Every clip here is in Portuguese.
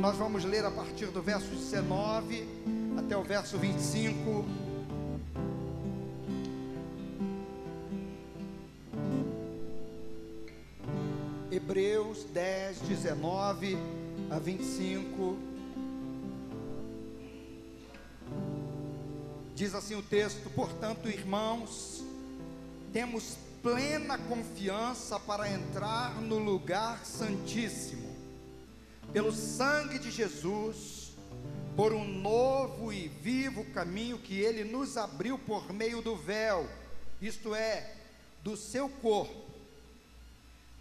Nós vamos ler a partir do verso 19 até o verso 25. Hebreus 10, 19 a 25. Diz assim o texto: Portanto, irmãos, temos plena confiança para entrar no lugar santíssimo, pelo sangue de Jesus, por um novo e vivo caminho que ele nos abriu por meio do véu, isto é, do seu corpo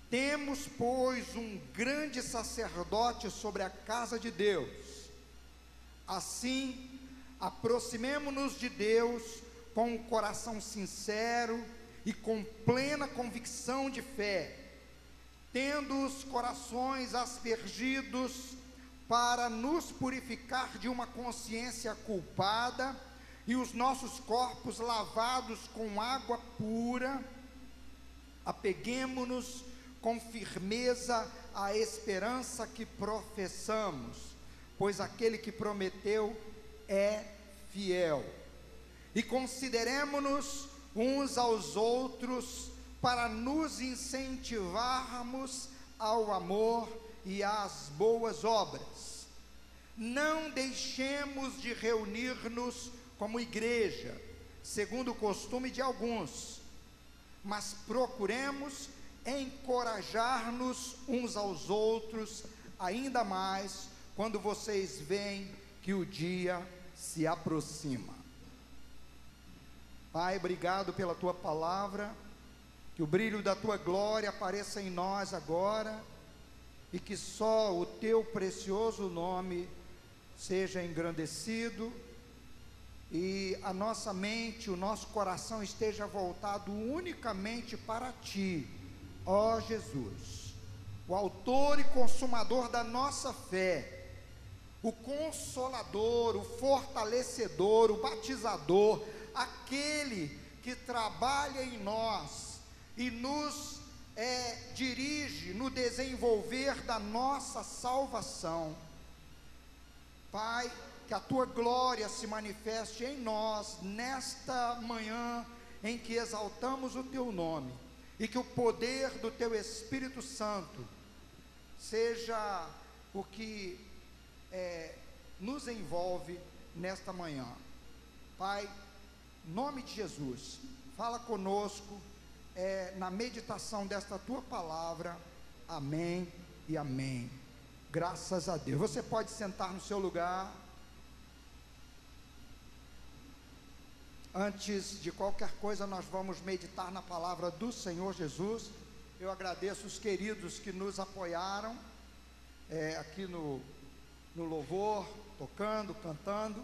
temos, pois, um grande sacerdote sobre a casa de Deus. Assim, aproximemo-nos de Deus com um coração sincero e com plena convicção de fé, tendo os corações aspergidos para nos purificar de uma consciência culpada e os nossos corpos lavados com água pura. Apeguemo-nos com firmeza a esperança que professamos, pois aquele que prometeu é fiel. E consideremos-nos uns aos outros para nos incentivarmos ao amor e às boas obras. Não deixemos de reunir-nos como igreja, segundo o costume de alguns, mas procuremos encorajar-nos uns aos outros, ainda mais quando vocês veem que o dia se aproxima. Pai, obrigado pela tua palavra, que o brilho da tua glória apareça em nós agora e que só o teu precioso nome seja engrandecido e a nossa mente, o nosso coração esteja voltado unicamente para ti Ó Jesus, o autor e consumador da nossa fé, o consolador, o fortalecedor, o batizador, aquele que trabalha em nós e nos é, dirige no desenvolver da nossa salvação. Pai, que a tua glória se manifeste em nós nesta manhã em que exaltamos o teu nome e que o poder do teu Espírito Santo seja o que é, nos envolve nesta manhã. Pai, nome de Jesus, fala conosco é, na meditação desta tua palavra. Amém e amém. Graças a Deus. Você pode sentar no seu lugar. Antes de qualquer coisa, nós vamos meditar na palavra do Senhor Jesus. Eu agradeço os queridos que nos apoiaram é, aqui no, no louvor, tocando, cantando.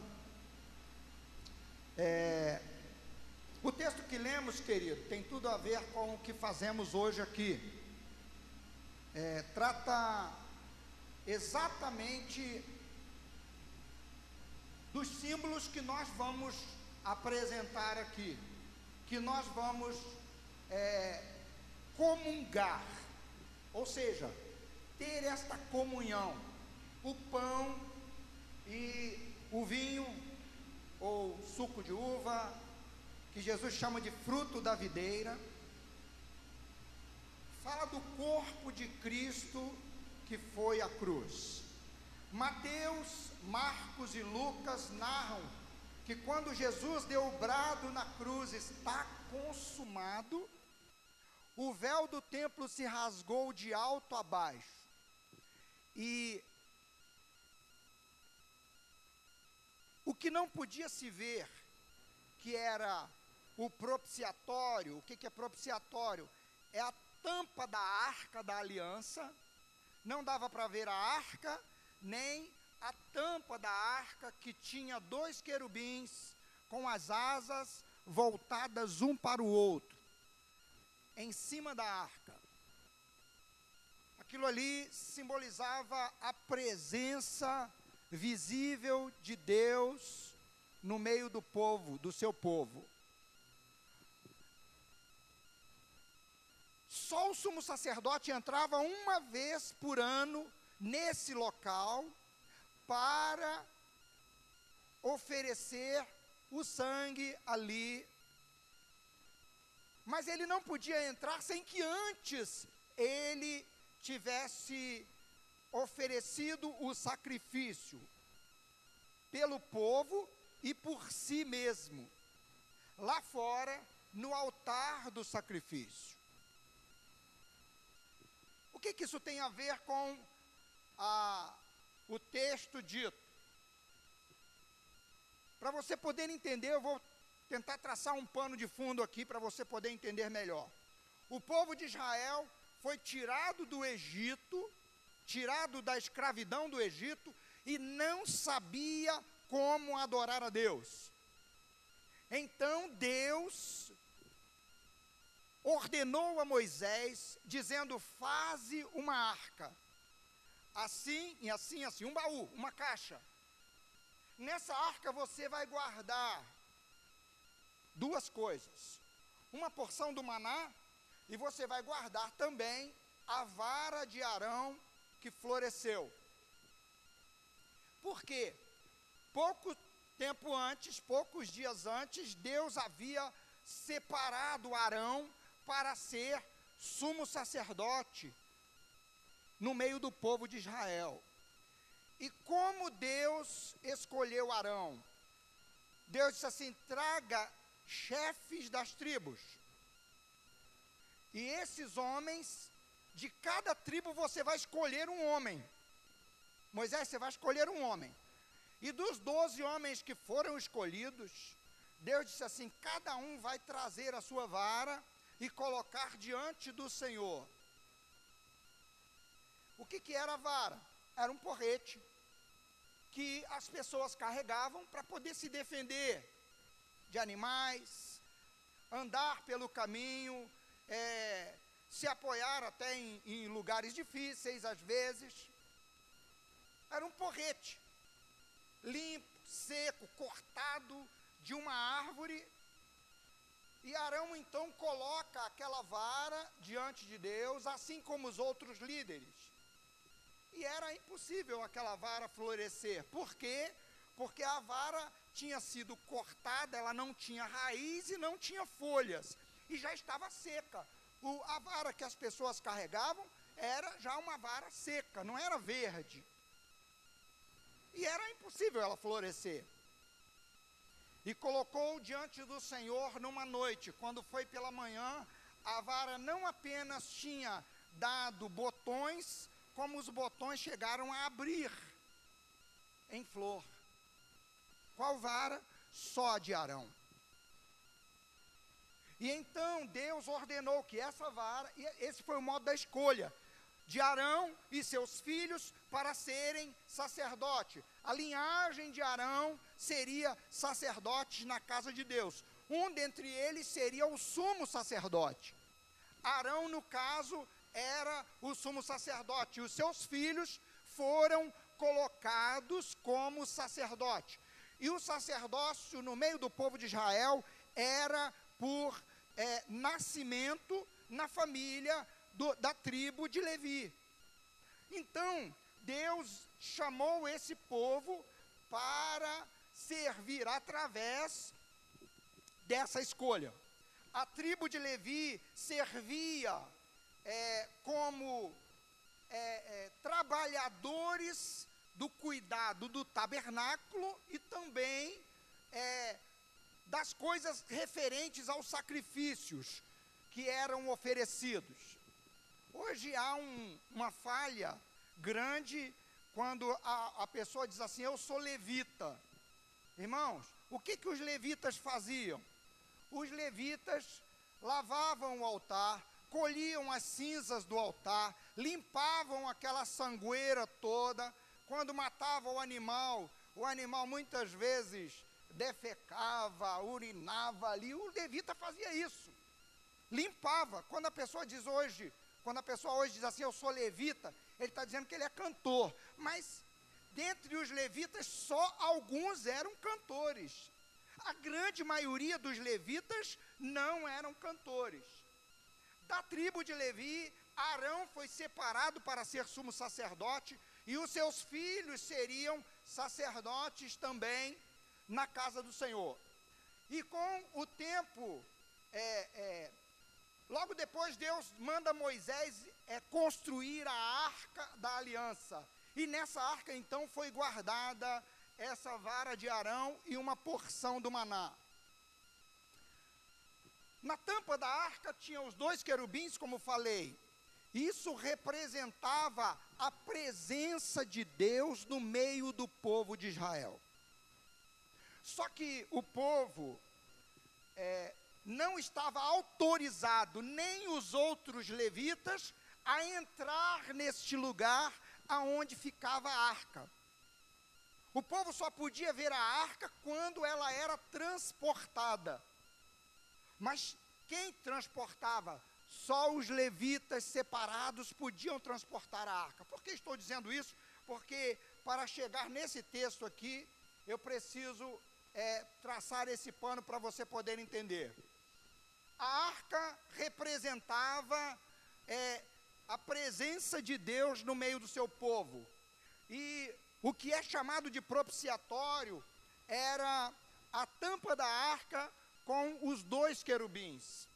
É, o texto que lemos, querido, tem tudo a ver com o que fazemos hoje aqui. É, trata exatamente dos símbolos que nós vamos apresentar aqui, que nós vamos é, comungar, ou seja, ter esta comunhão, o pão e o vinho, ou suco de uva, que Jesus chama de fruto da videira, fala do corpo de Cristo que foi a cruz. Mateus, Marcos e Lucas narram que quando Jesus deu o brado na cruz, está consumado, o véu do templo se rasgou de alto a baixo. E o que não podia se ver, que era o propiciatório, o que, que é propiciatório? É a tampa da arca da aliança, não dava para ver a arca, nem a tampa da arca que tinha dois querubins com as asas voltadas um para o outro, em cima da arca. Aquilo ali simbolizava a presença visível de Deus no meio do povo, do seu povo. Só o sumo sacerdote entrava uma vez por ano nesse local para oferecer o sangue ali. Mas ele não podia entrar sem que antes ele tivesse oferecido o sacrifício pelo povo e por si mesmo, lá fora, no altar do sacrifício. Que, que isso tem a ver com a, o texto dito? Para você poder entender, eu vou tentar traçar um pano de fundo aqui para você poder entender melhor. O povo de Israel foi tirado do Egito, tirado da escravidão do Egito e não sabia como adorar a Deus. Então Deus ordenou a Moisés, dizendo: Faze uma arca, assim e assim, assim, um baú, uma caixa. Nessa arca você vai guardar duas coisas: uma porção do maná, e você vai guardar também a vara de Arão que floresceu. Por quê? Pouco tempo antes, poucos dias antes, Deus havia separado Arão para ser sumo sacerdote no meio do povo de Israel. E como Deus escolheu Arão? Deus disse assim: traga chefes das tribos. E esses homens, de cada tribo você vai escolher um homem. Moisés, você vai escolher um homem. E dos doze homens que foram escolhidos, Deus disse assim: cada um vai trazer a sua vara e colocar diante do Senhor. O que, que era a vara? Era um porrete que as pessoas carregavam para poder se defender de animais, andar pelo caminho, é, se apoiar até em, em lugares difíceis, às vezes. Era um porrete, limpo, seco, cortado de uma árvore. E Arão então coloca aquela vara diante de Deus, assim como os outros líderes. E era impossível aquela vara florescer. Por quê? Porque a vara tinha sido cortada, ela não tinha raiz e não tinha folhas. E já estava seca. O, a vara que as pessoas carregavam era já uma vara seca, não era verde. E era impossível ela florescer. E colocou diante do Senhor numa noite, quando foi pela manhã, a vara não apenas tinha dado botões, como os botões chegaram a abrir em flor. Qual vara? Só de Arão. E então Deus ordenou que essa vara, esse foi o modo da escolha, de Arão e seus filhos para serem sacerdote. A linhagem de Arão seria sacerdote na casa de Deus. Um dentre eles seria o sumo sacerdote. Arão, no caso, era o sumo sacerdote. Os seus filhos foram colocados como sacerdote. E o sacerdócio no meio do povo de Israel era por é, nascimento na família do, da tribo de Levi. Então, Deus chamou esse povo para servir através dessa escolha. A tribo de Levi servia é, como é, é, trabalhadores do cuidado do tabernáculo e também é, das coisas referentes aos sacrifícios que eram oferecidos. Hoje há um, uma falha grande quando a, a, pessoa diz assim: Eu sou levita. Irmãos, o que, que os levitas faziam? Os levitas lavavam o altar, colhiam as cinzas do altar, limpavam aquela sangueira toda. Quando matavam o animal, o animal muitas vezes defecava, urinava ali. O levita fazia isso. Limpava. Quando a pessoa diz hoje, quando a pessoa hoje diz assim, eu sou levita, ele está dizendo que ele é cantor. Mas dentre os levitas, só alguns eram cantores. A grande maioria dos levitas não eram cantores. Da tribo de Levi, Arão foi separado para ser sumo sacerdote, e os seus filhos seriam sacerdotes também na casa do Senhor. E com o tempo, é, é, logo depois, Deus manda Moisés é, construir a arca da aliança. E nessa arca, então, foi guardada essa vara de Arão e uma porção do maná. Na tampa da arca tinha os dois querubins, como falei. Isso representava a presença de Deus no meio do povo de Israel. Só que o povo é, não estava autorizado, nem os outros levitas, a entrar neste lugar aonde ficava a arca. O povo só podia ver a arca quando ela era transportada. Mas quem transportava? Só os levitas separados podiam transportar a arca. Por que estou dizendo isso? Porque para chegar nesse texto aqui, eu preciso é, traçar esse pano para você poder entender. A arca representava é, a presença de Deus no meio do seu povo. E o que é chamado de propiciatório era a tampa da arca com os dois querubins.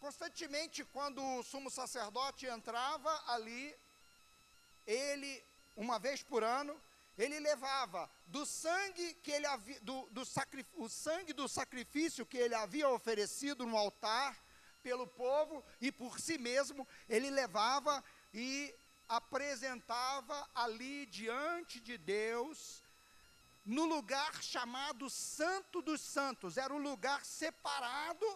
Constantemente, quando o sumo sacerdote entrava ali, ele, uma vez por ano, ele levava do sangue que ele havia, do, do o sangue do sacrifício que ele havia oferecido no altar pelo povo e por si mesmo, ele levava e apresentava ali diante de Deus, no lugar chamado Santo dos Santos, era o lugar separado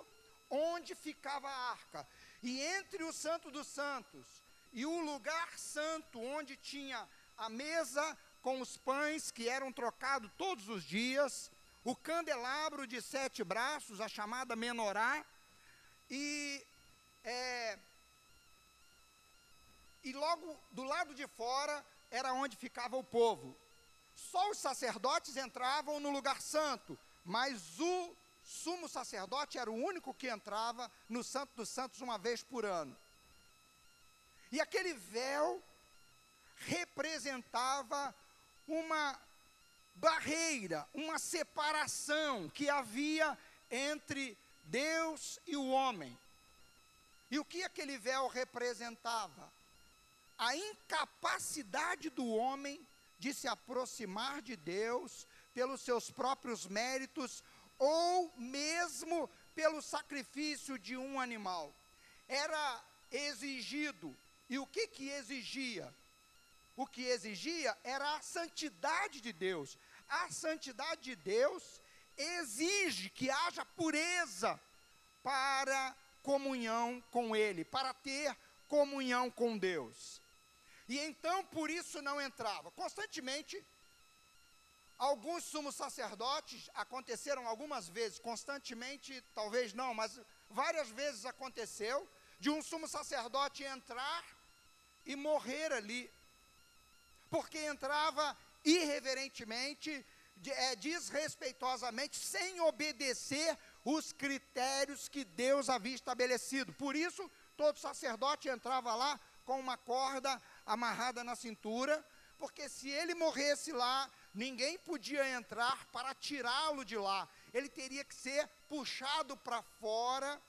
onde ficava a arca. E entre o Santo dos Santos e o lugar santo, onde tinha a mesa com os pães que eram trocados todos os dias, o candelabro de sete braços, a chamada menorá, e, é, e logo do lado de fora era onde ficava o povo. Só os sacerdotes entravam no lugar santo, mas o sumo sacerdote era o único que entrava no Santo dos Santos uma vez por ano. E aquele véu representava uma barreira, uma separação que havia entre Deus e o homem. E o que aquele véu representava? A incapacidade do homem de se aproximar de Deus pelos seus próprios méritos ou mesmo pelo sacrifício de um animal. Era exigido. E o que que exigia? O que exigia era a santidade de Deus. A santidade de Deus exige que haja pureza para comunhão com Ele, para ter comunhão com Deus. E então por isso não entrava. Constantemente Alguns sumos sacerdotes aconteceram algumas vezes, constantemente, talvez não, mas várias vezes aconteceu, de um sumo sacerdote entrar e morrer ali, porque entrava irreverentemente, é, desrespeitosamente, sem obedecer os critérios que Deus havia estabelecido. Por isso, todo sacerdote entrava lá com uma corda amarrada na cintura, porque se ele morresse lá, ninguém podia entrar para tirá-lo de lá. Ele teria que ser puxado para fora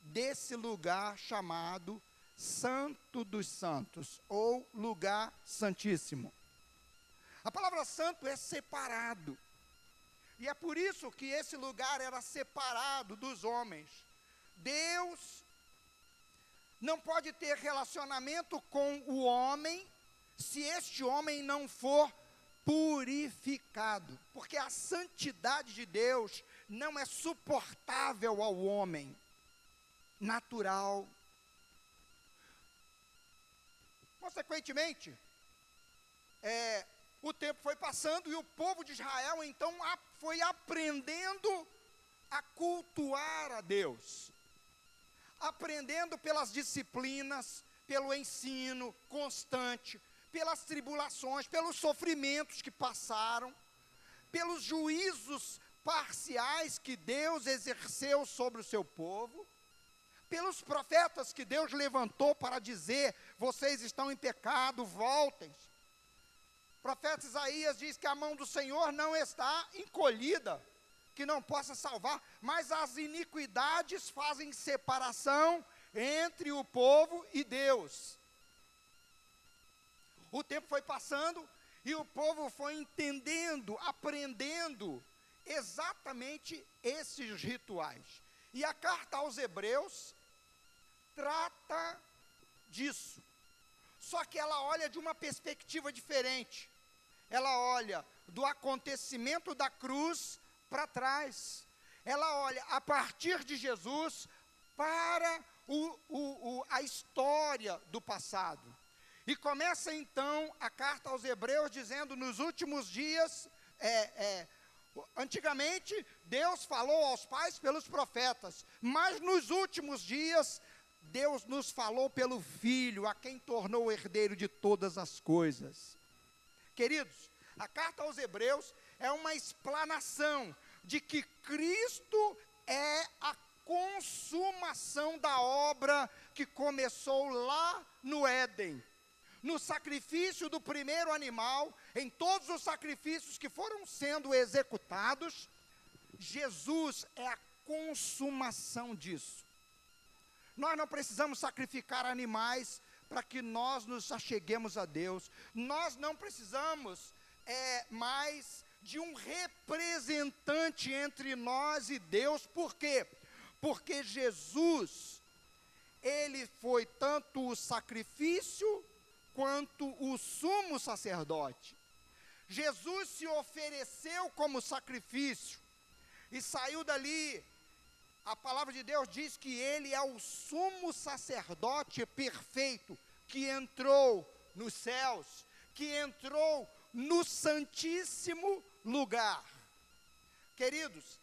desse lugar chamado Santo dos Santos, ou lugar santíssimo. A palavra santo é separado. E é por isso que esse lugar era separado dos homens. Deus não pode ter relacionamento com o homem se este homem não for purificado, porque a santidade de Deus não é suportável ao homem natural. Consequentemente, é, o tempo foi passando e o povo de Israel então foi aprendendo a cultuar a Deus, aprendendo pelas disciplinas, pelo ensino constante, pelas tribulações, pelos sofrimentos que passaram, pelos juízos parciais que Deus exerceu sobre o seu povo, pelos profetas que Deus levantou para dizer: vocês estão em pecado, voltem. Profeta Isaías diz que a mão do Senhor não está encolhida, que não possa salvar, mas as iniquidades fazem separação entre o povo e Deus. O tempo foi passando e o povo foi entendendo, aprendendo exatamente esses rituais. E a carta aos Hebreus trata disso. Só que ela olha de uma perspectiva diferente. Ela olha do acontecimento da cruz para trás. Ela olha a partir de Jesus para o, o, o, a história do passado. E começa então a carta aos Hebreus dizendo: nos últimos dias, é, é, antigamente Deus falou aos pais pelos profetas, mas nos últimos dias Deus nos falou pelo Filho, a quem tornou herdeiro de todas as coisas. Queridos, a carta aos Hebreus é uma explanação de que Cristo é a consumação da obra que começou lá no Éden. No sacrifício do primeiro animal, em todos os sacrifícios que foram sendo executados, Jesus é a consumação disso. Nós não precisamos sacrificar animais para que nós nos acheguemos a Deus. Nós não precisamos é, mais de um representante entre nós e Deus. Por quê? porque Jesus, ele foi tanto o sacrifício quanto o sumo sacerdote. Jesus se ofereceu como sacrifício e saiu dali. A palavra de Deus diz que ele é o sumo sacerdote perfeito que entrou nos céus, que entrou no santíssimo lugar. Queridos,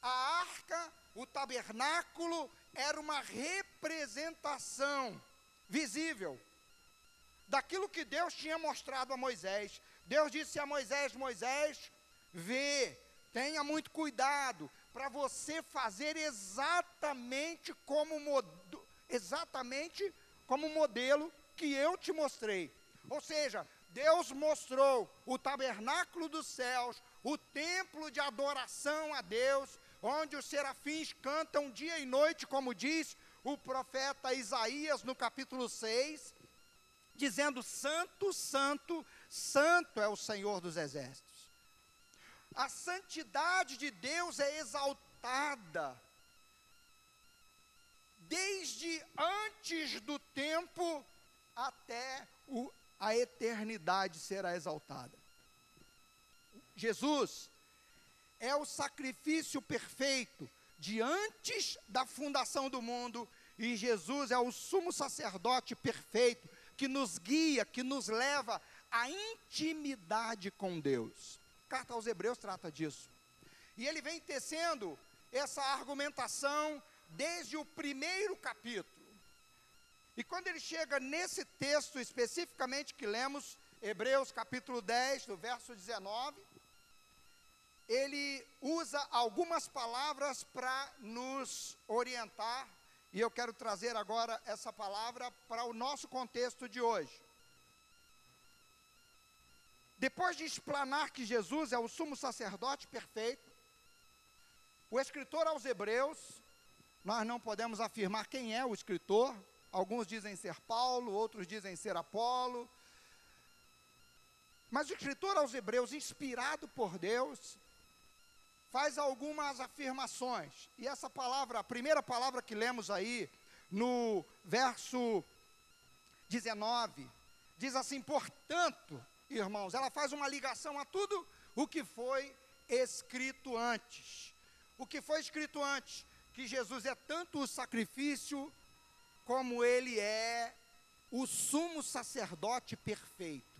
a arca o tabernáculo era uma representação visível daquilo que Deus tinha mostrado a Moisés. Deus disse a Moisés: Moisés, vê, tenha muito cuidado para você fazer exatamente como exatamente como modelo que eu te mostrei. Ou seja, Deus mostrou o tabernáculo dos céus, o templo de adoração a Deus, onde os serafins cantam dia e noite, como diz o profeta Isaías no capítulo 6, dizendo: Santo, Santo, Santo é o Senhor dos exércitos. A santidade de Deus é exaltada desde antes do tempo até o, a eternidade será exaltada. Jesus é o sacrifício perfeito de antes da fundação do mundo, e Jesus é o sumo sacerdote perfeito que nos guia, que nos leva à intimidade com Deus. Carta aos Hebreus trata disso. E ele vem tecendo essa argumentação desde o primeiro capítulo. E quando ele chega nesse texto especificamente que lemos, Hebreus capítulo 10, do verso 19, ele usa algumas palavras para nos orientar, e eu quero trazer agora essa palavra para o nosso contexto de hoje. Depois de explanar que Jesus é o sumo sacerdote perfeito, o escritor aos Hebreus, nós não podemos afirmar quem é o escritor, alguns dizem ser Paulo, outros dizem ser Apolo, mas o escritor aos Hebreus, inspirado por Deus, faz algumas afirmações. E essa palavra, a primeira palavra que lemos aí, no verso 19, diz assim: portanto, irmãos, ela faz uma ligação a tudo o que foi escrito antes. O que foi escrito antes? Que Jesus é tanto o sacrifício, como ele é o sumo sacerdote perfeito.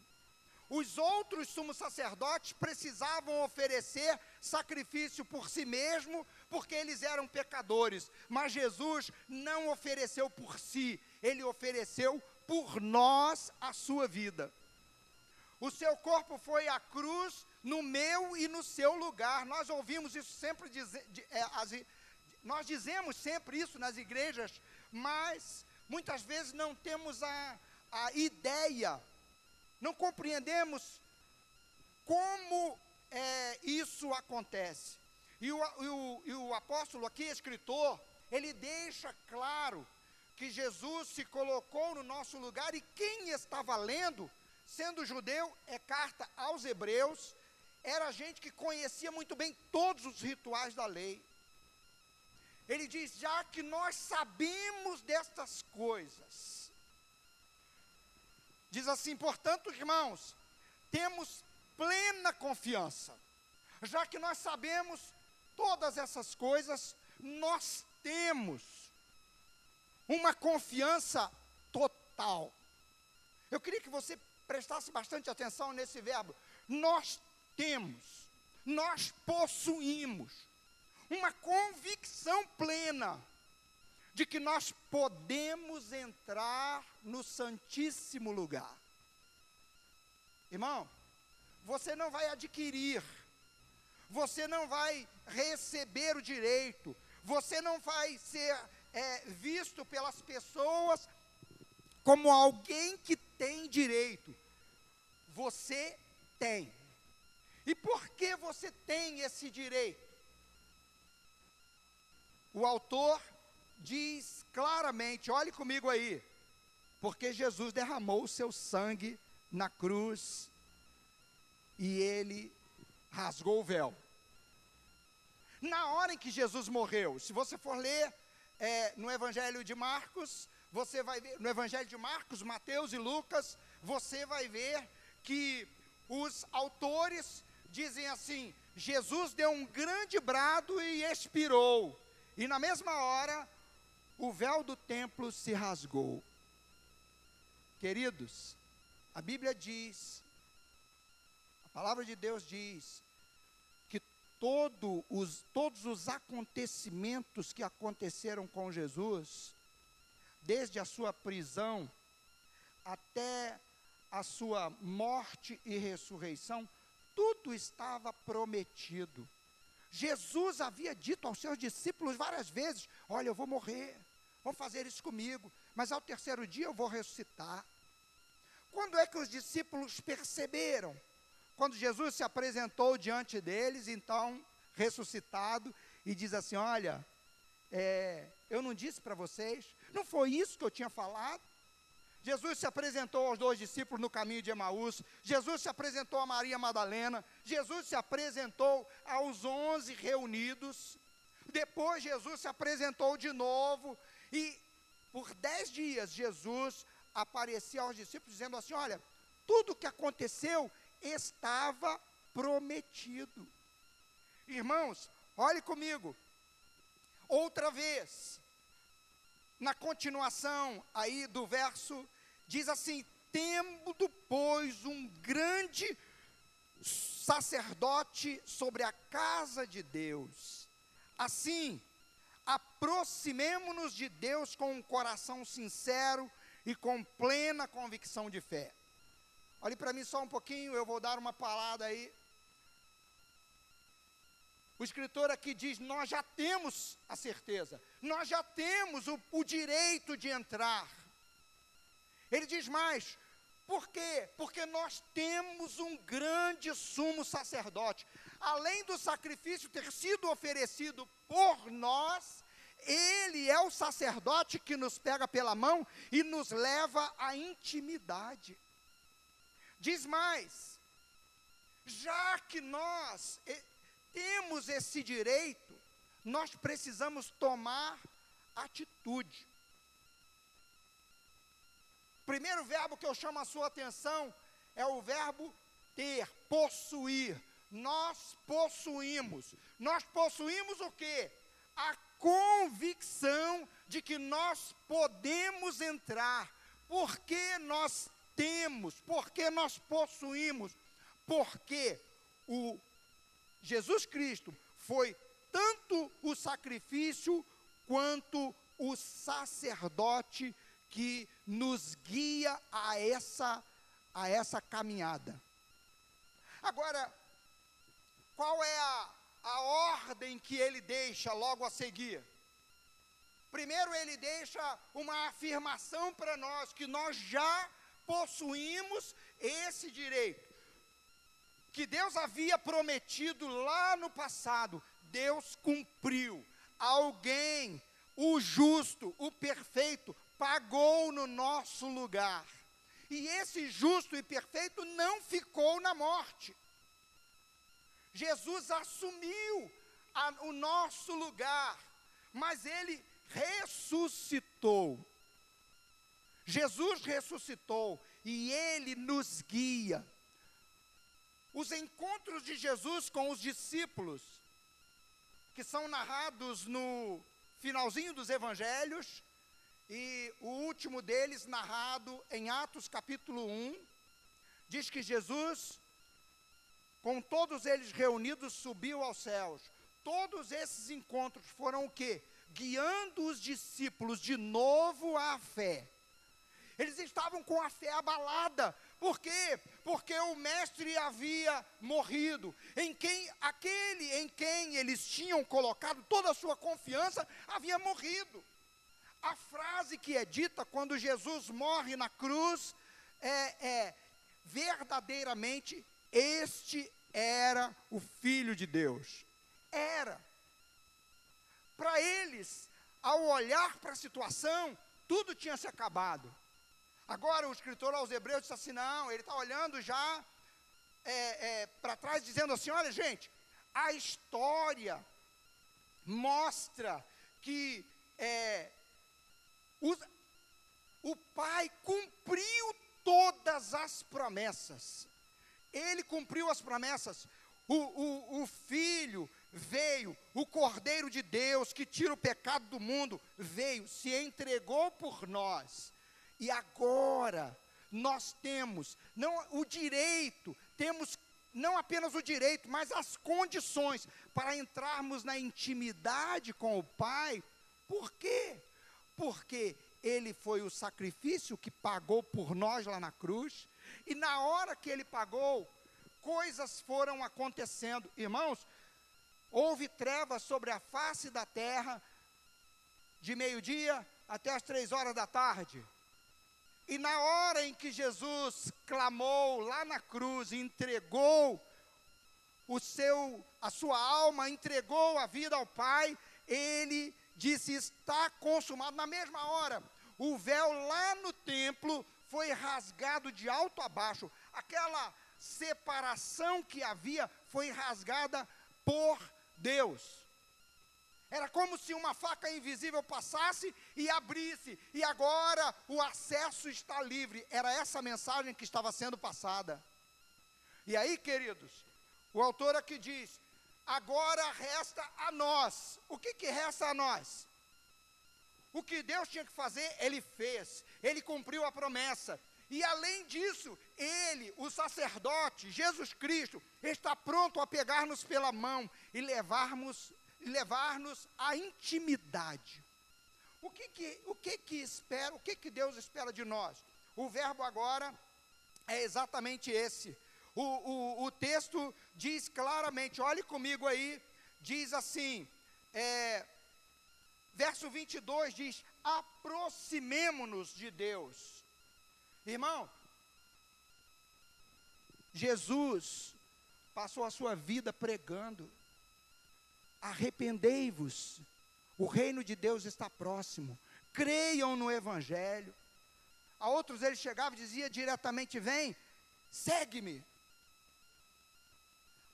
Os outros sumos sacerdotes precisavam oferecer sacrifício por si mesmo, porque eles eram pecadores. Mas Jesus não ofereceu por si, ele ofereceu por nós a sua vida. O seu corpo foi a cruz no meu e no seu lugar. Nós ouvimos isso sempre dizer, é, as, nós dizemos sempre isso nas igrejas, mas muitas vezes não temos a, a ideia não compreendemos como é, isso acontece. E o, e, o, e o apóstolo aqui, escritor, ele deixa claro que Jesus se colocou no nosso lugar e quem estava lendo, sendo judeu, é carta aos hebreus, era gente que conhecia muito bem todos os rituais da lei. Ele diz: já que nós sabemos destas coisas, diz assim, portanto, irmãos, temos plena confiança, já que nós sabemos todas essas coisas, nós temos uma confiança total. Eu queria que você prestasse bastante atenção nesse verbo. Nós temos, nós possuímos uma convicção plena de que nós podemos entrar no Santíssimo Lugar. Irmão, você não vai adquirir, você não vai receber o direito, você não vai ser é, visto pelas pessoas como alguém que tem direito. Você tem. E por que você tem esse direito? O autor diz claramente: olhe comigo aí, porque Jesus derramou o seu sangue na cruz e ele rasgou o véu. Na hora em que Jesus morreu, se você for ler é, no Evangelho de Marcos, você vai ver, no Evangelho de Marcos, Mateus e Lucas, você vai ver que os autores dizem assim: Jesus deu um grande brado e expirou. E na mesma hora, o véu do templo se rasgou. Queridos, a Bíblia diz, a palavra de Deus diz, que todo os, todos os acontecimentos que aconteceram com Jesus, desde a sua prisão até a sua morte e ressurreição, tudo estava prometido. Jesus havia dito aos seus discípulos várias vezes: Olha, eu vou morrer, vão fazer isso comigo, mas ao terceiro dia eu vou ressuscitar. Quando é que os discípulos perceberam? Quando Jesus se apresentou diante deles, então, ressuscitado, e diz assim: Olha, é, eu não disse para vocês, não foi isso que eu tinha falado? Jesus se apresentou aos dois discípulos no caminho de Emaús, Jesus se apresentou a Maria Madalena, Jesus se apresentou aos onze reunidos, depois Jesus se apresentou de novo, e por dez dias Jesus aparecia aos discípulos dizendo assim: Olha, tudo o que aconteceu estava prometido. Irmãos, olhe comigo, outra vez, na continuação aí do verso diz assim: tendo, pois, um grande sacerdote sobre a casa de Deus. Assim, aproximemo-nos de Deus com um coração sincero e com plena convicção de fé. Olhe para mim só um pouquinho, eu vou dar uma palavra aí. O escritor aqui diz: Nós já temos a certeza, nós já temos o, o direito de entrar ele diz mais: por quê? Porque nós temos um grande sumo sacerdote. Além do sacrifício ter sido oferecido por nós, ele é o sacerdote que nos pega pela mão e nos leva à intimidade. Diz mais: já que nós temos esse direito, nós precisamos tomar atitude. Primeiro verbo que eu chamo a sua atenção é o verbo ter, possuir. Nós possuímos. Nós possuímos o que? A convicção de que nós podemos entrar. Porque nós temos, porque nós possuímos, porque o Jesus Cristo foi tanto o sacrifício quanto o sacerdote que nos guia a essa, a essa caminhada. Agora, qual é a, a ordem que ele deixa logo a seguir? Primeiro, ele deixa uma afirmação para nós que nós já possuímos esse direito. Que Deus havia prometido lá no passado, Deus cumpriu. Alguém, o justo, o perfeito, pagou no nosso lugar. E esse justo e perfeito não ficou na morte. Jesus assumiu a, o nosso lugar, mas ele ressuscitou. Jesus ressuscitou e ele nos guia. Os encontros de Jesus com os discípulos, que são narrados no finalzinho dos evangelhos, e o último deles, narrado em Atos capítulo 1, diz que Jesus, com todos eles reunidos, subiu aos céus. Todos esses encontros foram o quê? Guiando os discípulos de novo à fé. Eles estavam com a fé abalada. Por quê? Porque o mestre havia morrido. Em quem aquele em quem eles tinham colocado toda a sua confiança havia morrido. A frase que é dita quando Jesus morre na cruz é, é verdadeiramente este era o filho de Deus. Era. Para eles, ao olhar para a situação, tudo tinha se acabado. Agora, o escritor aos Hebreus disse assim: não, ele está olhando já é, é, para trás, dizendo assim: olha, gente, a história mostra que é, o, o pai cumpriu todas as promessas. Ele cumpriu as promessas. O, o, o filho veio, o Cordeiro de Deus que tira o pecado do mundo, veio, se entregou por nós. E agora nós temos não o direito, temos não apenas o direito, mas as condições para entrarmos na intimidade com o Pai. Por quê? porque ele foi o sacrifício que pagou por nós lá na cruz, e na hora que ele pagou, coisas foram acontecendo. Irmãos, houve trevas sobre a face da terra, de meio-dia até as três horas da tarde. E na hora em que Jesus clamou lá na cruz, entregou o seu, a sua alma, entregou a vida ao Pai, ele disse: Está consumado. Na mesma hora, o véu lá no templo foi rasgado de alto a baixo. Aquela separação que havia foi rasgada por Deus. Era como se uma faca invisível passasse e abrisse, e agora o acesso está livre. Era essa mensagem que estava sendo passada. E aí, queridos, o autor aqui diz: agora resta a nós. O que, que resta a nós? O que Deus tinha que fazer, Ele fez, Ele cumpriu a promessa. E além disso, Ele, o sacerdote, Jesus Cristo, está pronto a pegar-nos pela mão e levarmos, levar-nos à intimidade. O que que, o que que espera, o que que Deus espera de nós? O verbo agora é exatamente esse o, o, o texto diz claramente, olhe comigo aí, diz assim, é, verso 22 diz: aproximemo-nos de Deus. Irmão, Jesus passou a sua vida pregando: arrependei-vos, o reino de Deus está próximo, creiam no Evangelho. A outros ele chegava e dizia diretamente: Vem, segue-me.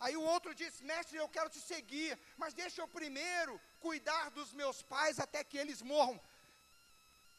Aí o outro disse: Mestre, eu quero te seguir, mas deixa eu primeiro cuidar dos meus pais até que eles morram.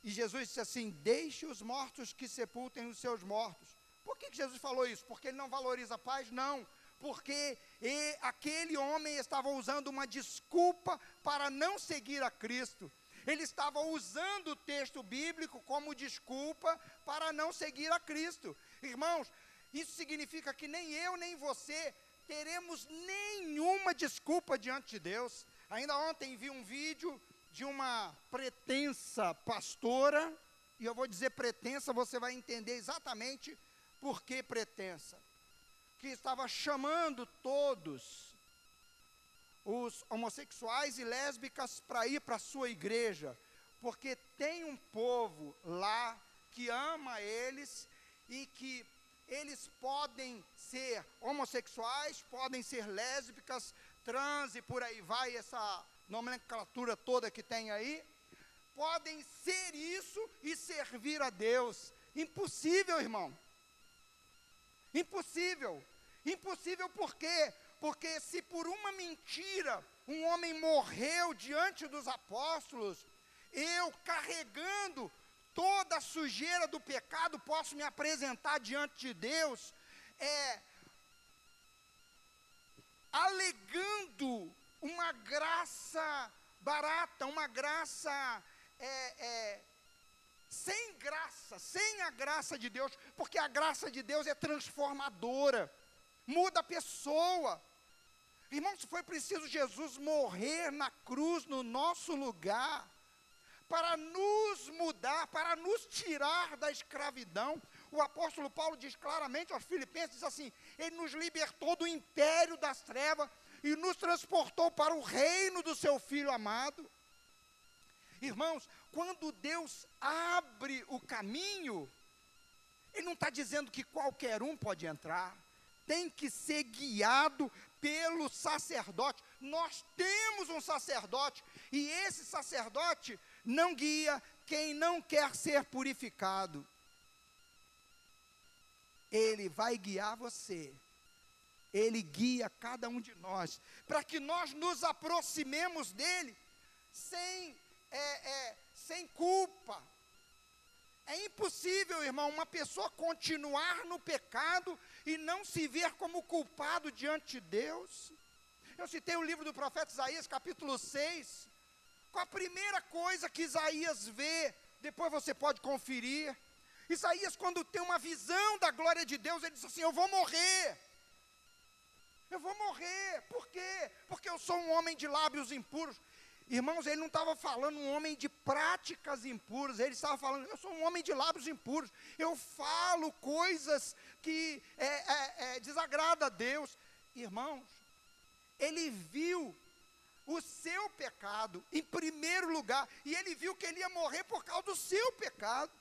E Jesus disse assim: Deixe os mortos que sepultem os seus mortos. Por que, que Jesus falou isso? Porque ele não valoriza a paz? Não. Porque e, aquele homem estava usando uma desculpa para não seguir a Cristo. Ele estava usando o texto bíblico como desculpa para não seguir a Cristo. Irmãos, isso significa que nem eu nem você teremos nenhuma desculpa diante de Deus. Ainda ontem vi um vídeo de uma pretensa pastora, e eu vou dizer pretensa, você vai entender exatamente por que pretensa. Que estava chamando todos os homossexuais e lésbicas para ir para a sua igreja, porque tem um povo lá que ama eles e que eles podem ser homossexuais, podem ser lésbicas, trans e por aí vai, essa nomenclatura toda que tem aí, podem ser isso e servir a Deus. Impossível, irmão. Impossível. Impossível por quê? Porque se por uma mentira um homem morreu diante dos apóstolos, eu carregando toda a sujeira do pecado posso me apresentar diante de Deus, é, alegando uma graça barata, uma graça é, é, sem graça, sem a graça de Deus, porque a graça de Deus é transformadora, muda a pessoa. Irmãos, foi preciso Jesus morrer na cruz no nosso lugar, para nos mudar, para nos tirar da escravidão. O apóstolo Paulo diz claramente aos Filipenses: diz assim, Ele nos libertou do império das trevas e nos transportou para o reino do seu Filho amado. Irmãos, quando Deus abre o caminho, Ele não está dizendo que qualquer um pode entrar, tem que ser guiado pelo sacerdote. Nós temos um sacerdote, e esse sacerdote não guia quem não quer ser purificado. Ele vai guiar você. Ele guia cada um de nós, para que nós nos aproximemos dele sem é, é, sem culpa. É impossível, irmão, uma pessoa continuar no pecado e não se ver como culpado diante de Deus. Eu citei o livro do profeta Isaías, capítulo 6. Qual a primeira coisa que Isaías vê? Depois você pode conferir. Isaías, quando tem uma visão da glória de Deus, ele diz assim: Eu vou morrer. Eu vou morrer. Por quê? Porque eu sou um homem de lábios impuros. Irmãos, ele não estava falando um homem de práticas impuras, ele estava falando, eu sou um homem de lábios impuros, eu falo coisas que é, é, é, desagrada a Deus. Irmãos, ele viu o seu pecado em primeiro lugar, e ele viu que ele ia morrer por causa do seu pecado.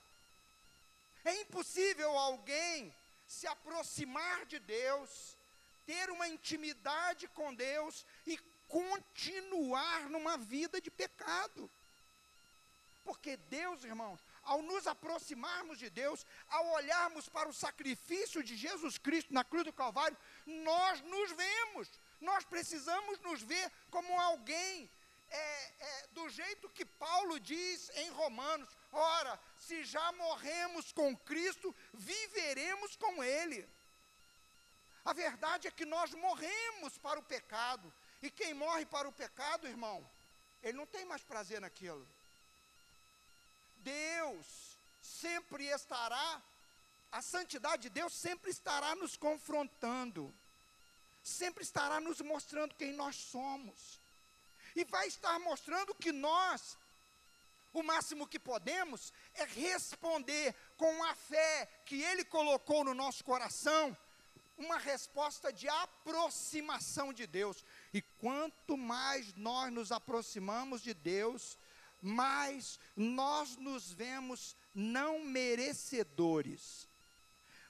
É impossível alguém se aproximar de Deus, ter uma intimidade com Deus e continuar numa vida de pecado. Porque Deus, irmãos, ao nos aproximarmos de Deus, ao olharmos para o sacrifício de Jesus Cristo na cruz do Calvário, nós nos vemos, nós precisamos nos ver como alguém, é, é, do jeito que Paulo diz em Romanos: ora, se já morremos com Cristo, viveremos com Ele. A verdade é que nós morremos para o pecado, e quem morre para o pecado, irmão, ele não tem mais prazer naquilo. Deus sempre estará, a santidade de Deus sempre estará nos confrontando, sempre estará nos mostrando quem nós somos, e vai estar mostrando que nós, o máximo que podemos é responder com a fé que Ele colocou no nosso coração, uma resposta de aproximação de Deus. E quanto mais nós nos aproximamos de Deus, mais nós nos vemos não merecedores.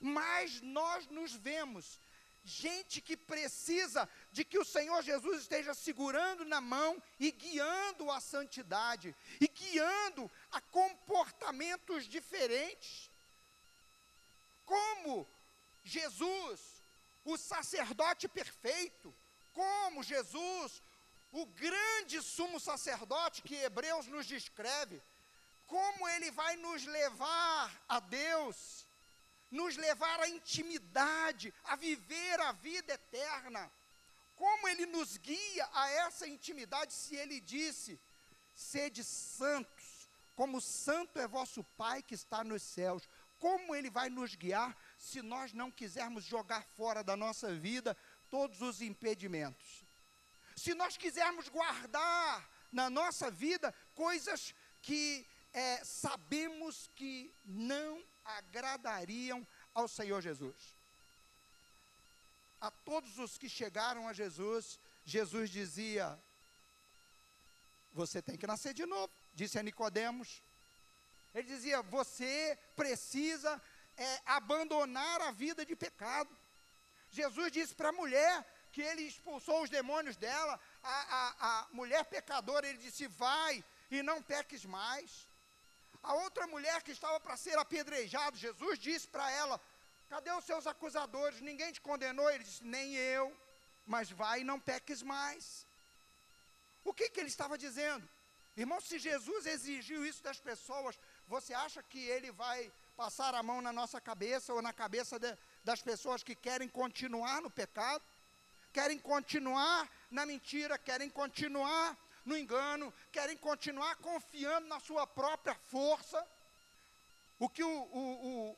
Mais nós nos vemos gente que precisa de que o Senhor Jesus esteja segurando na mão e guiando a santidade, e guiando a comportamentos diferentes. Como Jesus, o sacerdote perfeito, como Jesus, o grande sumo sacerdote que Hebreus nos descreve, como ele vai nos levar a Deus, nos levar à intimidade, a viver a vida eterna. Como ele nos guia a essa intimidade se ele disse: sede santos, como santo é vosso Pai que está nos céus. Como ele vai nos guiar se nós não quisermos jogar fora da nossa vida todos os impedimentos. Se nós quisermos guardar na nossa vida coisas que é, sabemos que não agradariam ao Senhor Jesus. A todos os que chegaram a Jesus, Jesus dizia: Você tem que nascer de novo, disse a Nicodemos. Ele dizia: Você precisa é, abandonar a vida de pecado. Jesus disse para a mulher que ele expulsou os demônios dela, a, a, a mulher pecadora, ele disse: Vai e não peques mais. A outra mulher que estava para ser apedrejada, Jesus disse para ela: Cadê os seus acusadores? Ninguém te condenou? Ele disse: Nem eu, mas vai e não peques mais. O que, que ele estava dizendo? Irmão, se Jesus exigiu isso das pessoas, você acha que ele vai passar a mão na nossa cabeça ou na cabeça de, das pessoas que querem continuar no pecado? Querem continuar na mentira, querem continuar no engano, querem continuar confiando na sua própria força. O que o, o, o,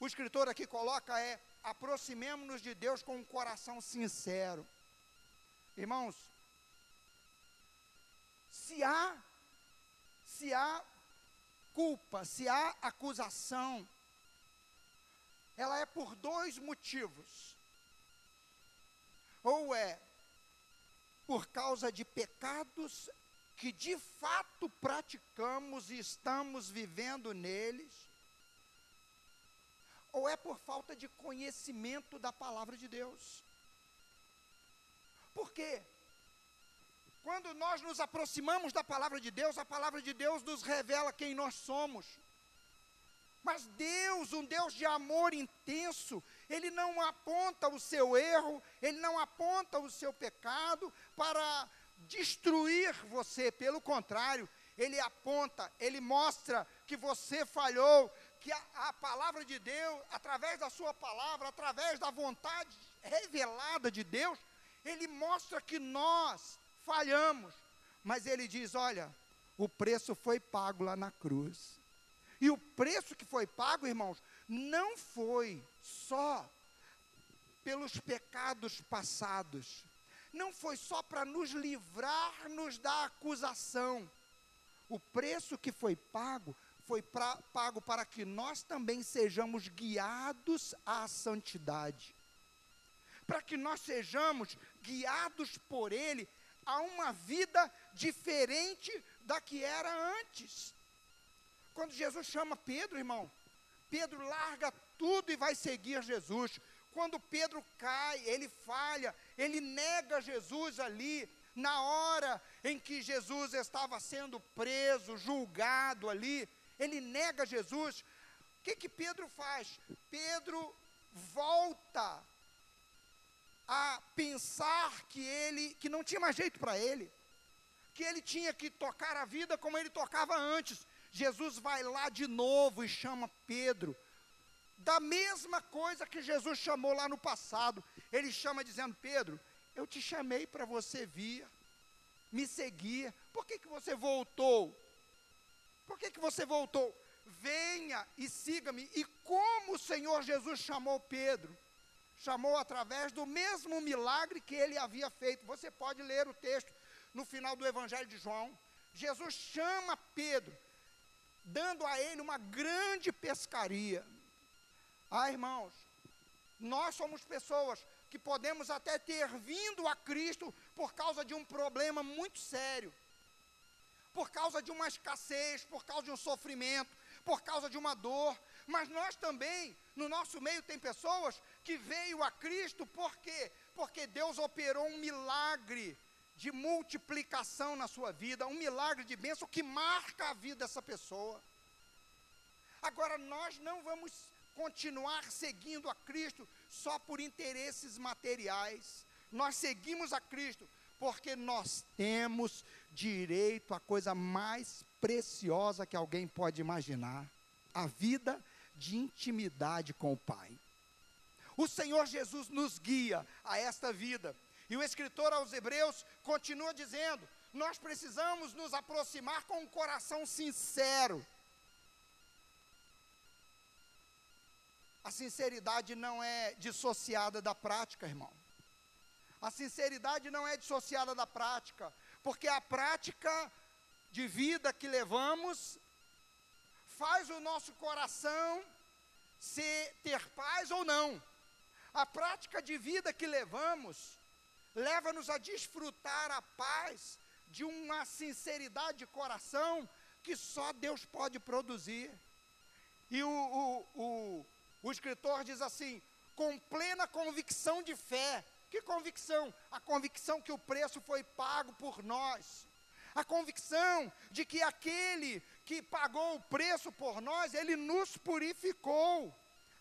o escritor aqui coloca é: aproximemos-nos de Deus com um coração sincero. Irmãos, se há, se há culpa, se há acusação, ela é por dois motivos. Ou é por causa de pecados que de fato praticamos e estamos vivendo neles, ou é por falta de conhecimento da palavra de Deus. Por quê? Quando nós nos aproximamos da palavra de Deus, a palavra de Deus nos revela quem nós somos. Mas Deus, um Deus de amor intenso, Ele não aponta o seu erro, Ele não aponta o seu pecado para destruir você, pelo contrário, Ele aponta, Ele mostra que você falhou, que a, a palavra de Deus, através da Sua palavra, através da vontade revelada de Deus, Ele mostra que nós falhamos, mas Ele diz: olha, o preço foi pago lá na cruz. E o preço que foi pago, irmãos, não foi só pelos pecados passados, não foi só para nos livrar-nos da acusação. O preço que foi pago foi pra, pago para que nós também sejamos guiados à santidade. Para que nós sejamos guiados por Ele a uma vida diferente da que era antes. Quando Jesus chama Pedro, irmão, Pedro larga tudo e vai seguir Jesus. Quando Pedro cai, ele falha, ele nega Jesus ali, na hora em que Jesus estava sendo preso, julgado ali, ele nega Jesus. O que que Pedro faz? Pedro volta a pensar que ele que não tinha mais jeito para ele, que ele tinha que tocar a vida como ele tocava antes. Jesus vai lá de novo e chama Pedro. Da mesma coisa que Jesus chamou lá no passado. Ele chama dizendo: Pedro, eu te chamei para você vir, me seguir. Por que, que você voltou? Por que, que você voltou? Venha e siga-me. E como o Senhor Jesus chamou Pedro? Chamou através do mesmo milagre que ele havia feito. Você pode ler o texto no final do Evangelho de João. Jesus chama Pedro dando a ele uma grande pescaria. Ah, irmãos, nós somos pessoas que podemos até ter vindo a Cristo por causa de um problema muito sério, por causa de uma escassez, por causa de um sofrimento, por causa de uma dor, mas nós também, no nosso meio, tem pessoas que veio a Cristo por quê? Porque Deus operou um milagre de multiplicação na sua vida, um milagre de bênção que marca a vida dessa pessoa. Agora, nós não vamos continuar seguindo a Cristo só por interesses materiais. Nós seguimos a Cristo porque nós temos direito à coisa mais preciosa que alguém pode imaginar: a vida de intimidade com o Pai. O Senhor Jesus nos guia a esta vida. E o escritor aos Hebreus continua dizendo: nós precisamos nos aproximar com um coração sincero. A sinceridade não é dissociada da prática, irmão. A sinceridade não é dissociada da prática, porque a prática de vida que levamos faz o nosso coração se ter paz ou não. A prática de vida que levamos leva-nos a desfrutar a paz de uma sinceridade de coração que só Deus pode produzir. E o, o, o, o escritor diz assim: com plena convicção de fé. Que convicção? A convicção que o preço foi pago por nós. A convicção de que aquele que pagou o preço por nós, ele nos purificou,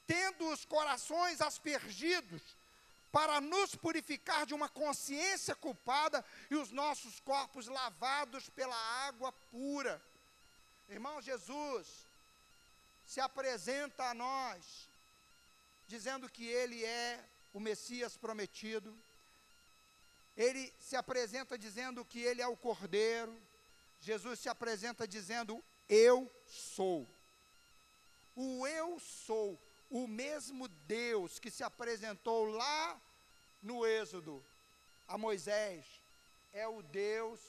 tendo os corações aspergidos para nos purificar de uma consciência culpada e os nossos corpos lavados pela água pura. Irmão Jesus se apresenta a nós dizendo que ele é o Messias prometido. Ele se apresenta dizendo que ele é o Cordeiro. Jesus se apresenta dizendo: Eu sou. O eu sou o mesmo Deus que se apresentou lá no Êxodo a Moisés, é o Deus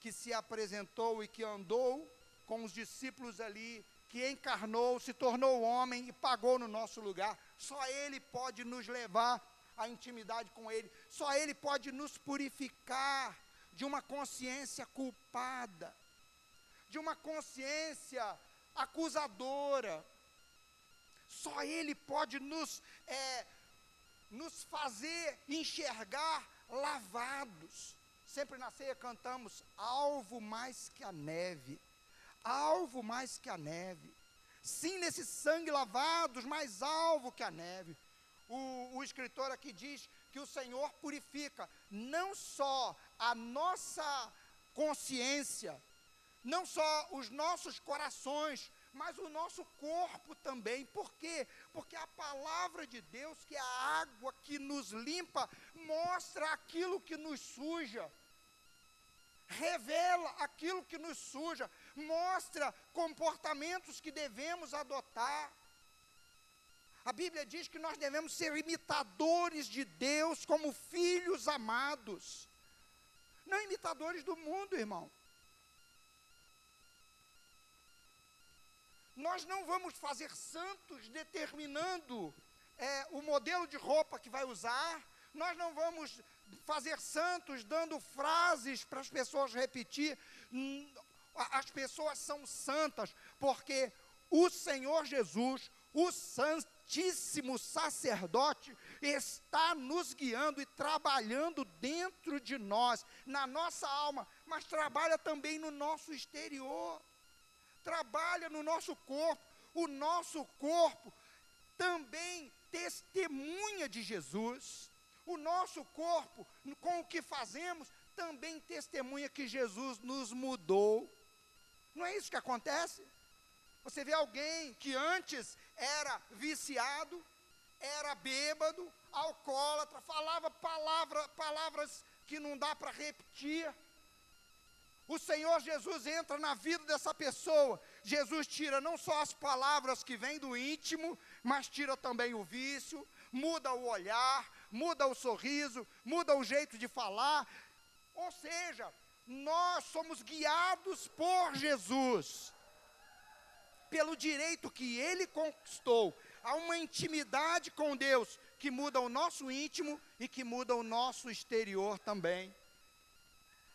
que se apresentou e que andou com os discípulos ali, que encarnou, se tornou homem e pagou no nosso lugar. Só Ele pode nos levar à intimidade com Ele, só Ele pode nos purificar de uma consciência culpada, de uma consciência acusadora, só Ele pode nos, é, nos fazer enxergar lavados. Sempre na ceia cantamos: alvo mais que a neve, alvo mais que a neve. Sim, nesse sangue lavados, mais alvo que a neve. O, o escritor aqui diz que o Senhor purifica não só a nossa consciência, não só os nossos corações, mas o nosso corpo também. Por quê? Porque a palavra de Deus, que é a água que nos limpa, mostra aquilo que nos suja. Revela aquilo que nos suja, mostra comportamentos que devemos adotar. A Bíblia diz que nós devemos ser imitadores de Deus como filhos amados, não imitadores do mundo, irmão. Nós não vamos fazer santos determinando é, o modelo de roupa que vai usar, nós não vamos fazer santos dando frases para as pessoas repetir. Hum, as pessoas são santas porque o Senhor Jesus, o Santíssimo Sacerdote, está nos guiando e trabalhando dentro de nós, na nossa alma, mas trabalha também no nosso exterior trabalha no nosso corpo. O nosso corpo também testemunha de Jesus. O nosso corpo, com o que fazemos, também testemunha que Jesus nos mudou. Não é isso que acontece? Você vê alguém que antes era viciado, era bêbado, alcoólatra, falava palavra, palavras que não dá para repetir, o Senhor Jesus entra na vida dessa pessoa. Jesus tira não só as palavras que vêm do íntimo, mas tira também o vício, muda o olhar, muda o sorriso, muda o jeito de falar. Ou seja, nós somos guiados por Jesus, pelo direito que ele conquistou, a uma intimidade com Deus que muda o nosso íntimo e que muda o nosso exterior também.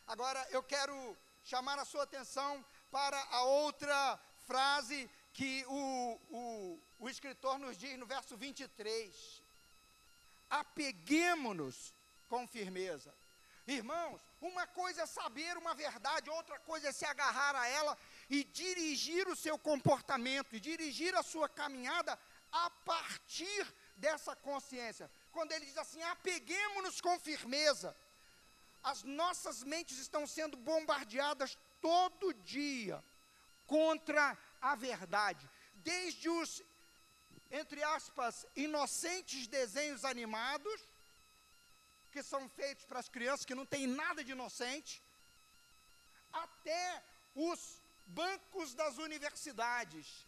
Agora eu quero chamar a sua atenção para a outra frase que o, o, o escritor nos diz no verso 23. Apeguemos-nos com firmeza. Irmãos, uma coisa é saber uma verdade, outra coisa é se agarrar a ela e dirigir o seu comportamento, e dirigir a sua caminhada a partir dessa consciência. Quando ele diz assim: apeguemos-nos com firmeza as nossas mentes estão sendo bombardeadas todo dia contra a verdade. Desde os, entre aspas, inocentes desenhos animados, que são feitos para as crianças, que não tem nada de inocente, até os bancos das universidades,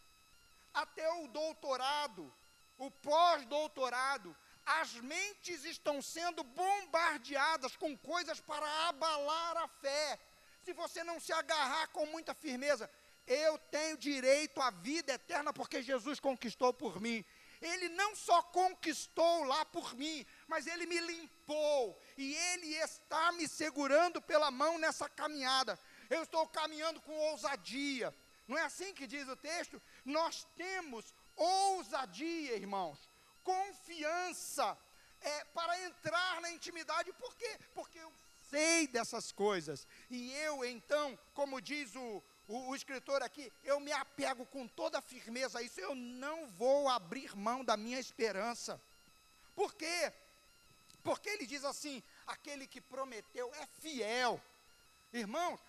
até o doutorado, o pós-doutorado, as mentes estão sendo bombardeadas com coisas para abalar a fé. Se você não se agarrar com muita firmeza, eu tenho direito à vida eterna porque Jesus conquistou por mim. Ele não só conquistou lá por mim, mas ele me limpou e ele está me segurando pela mão nessa caminhada. Eu estou caminhando com ousadia, Não é assim que diz o texto? Nós temos ousadia, irmãos, confiança é, para entrar na intimidade. Por quê? Porque eu sei dessas coisas. E eu, então, como diz o, o, o, escritor aqui, eu me apego com toda firmeza a isso. Eu não vou abrir mão da minha esperança. Por quê? Porque ele diz assim: aquele que prometeu é fiel. Irmãos,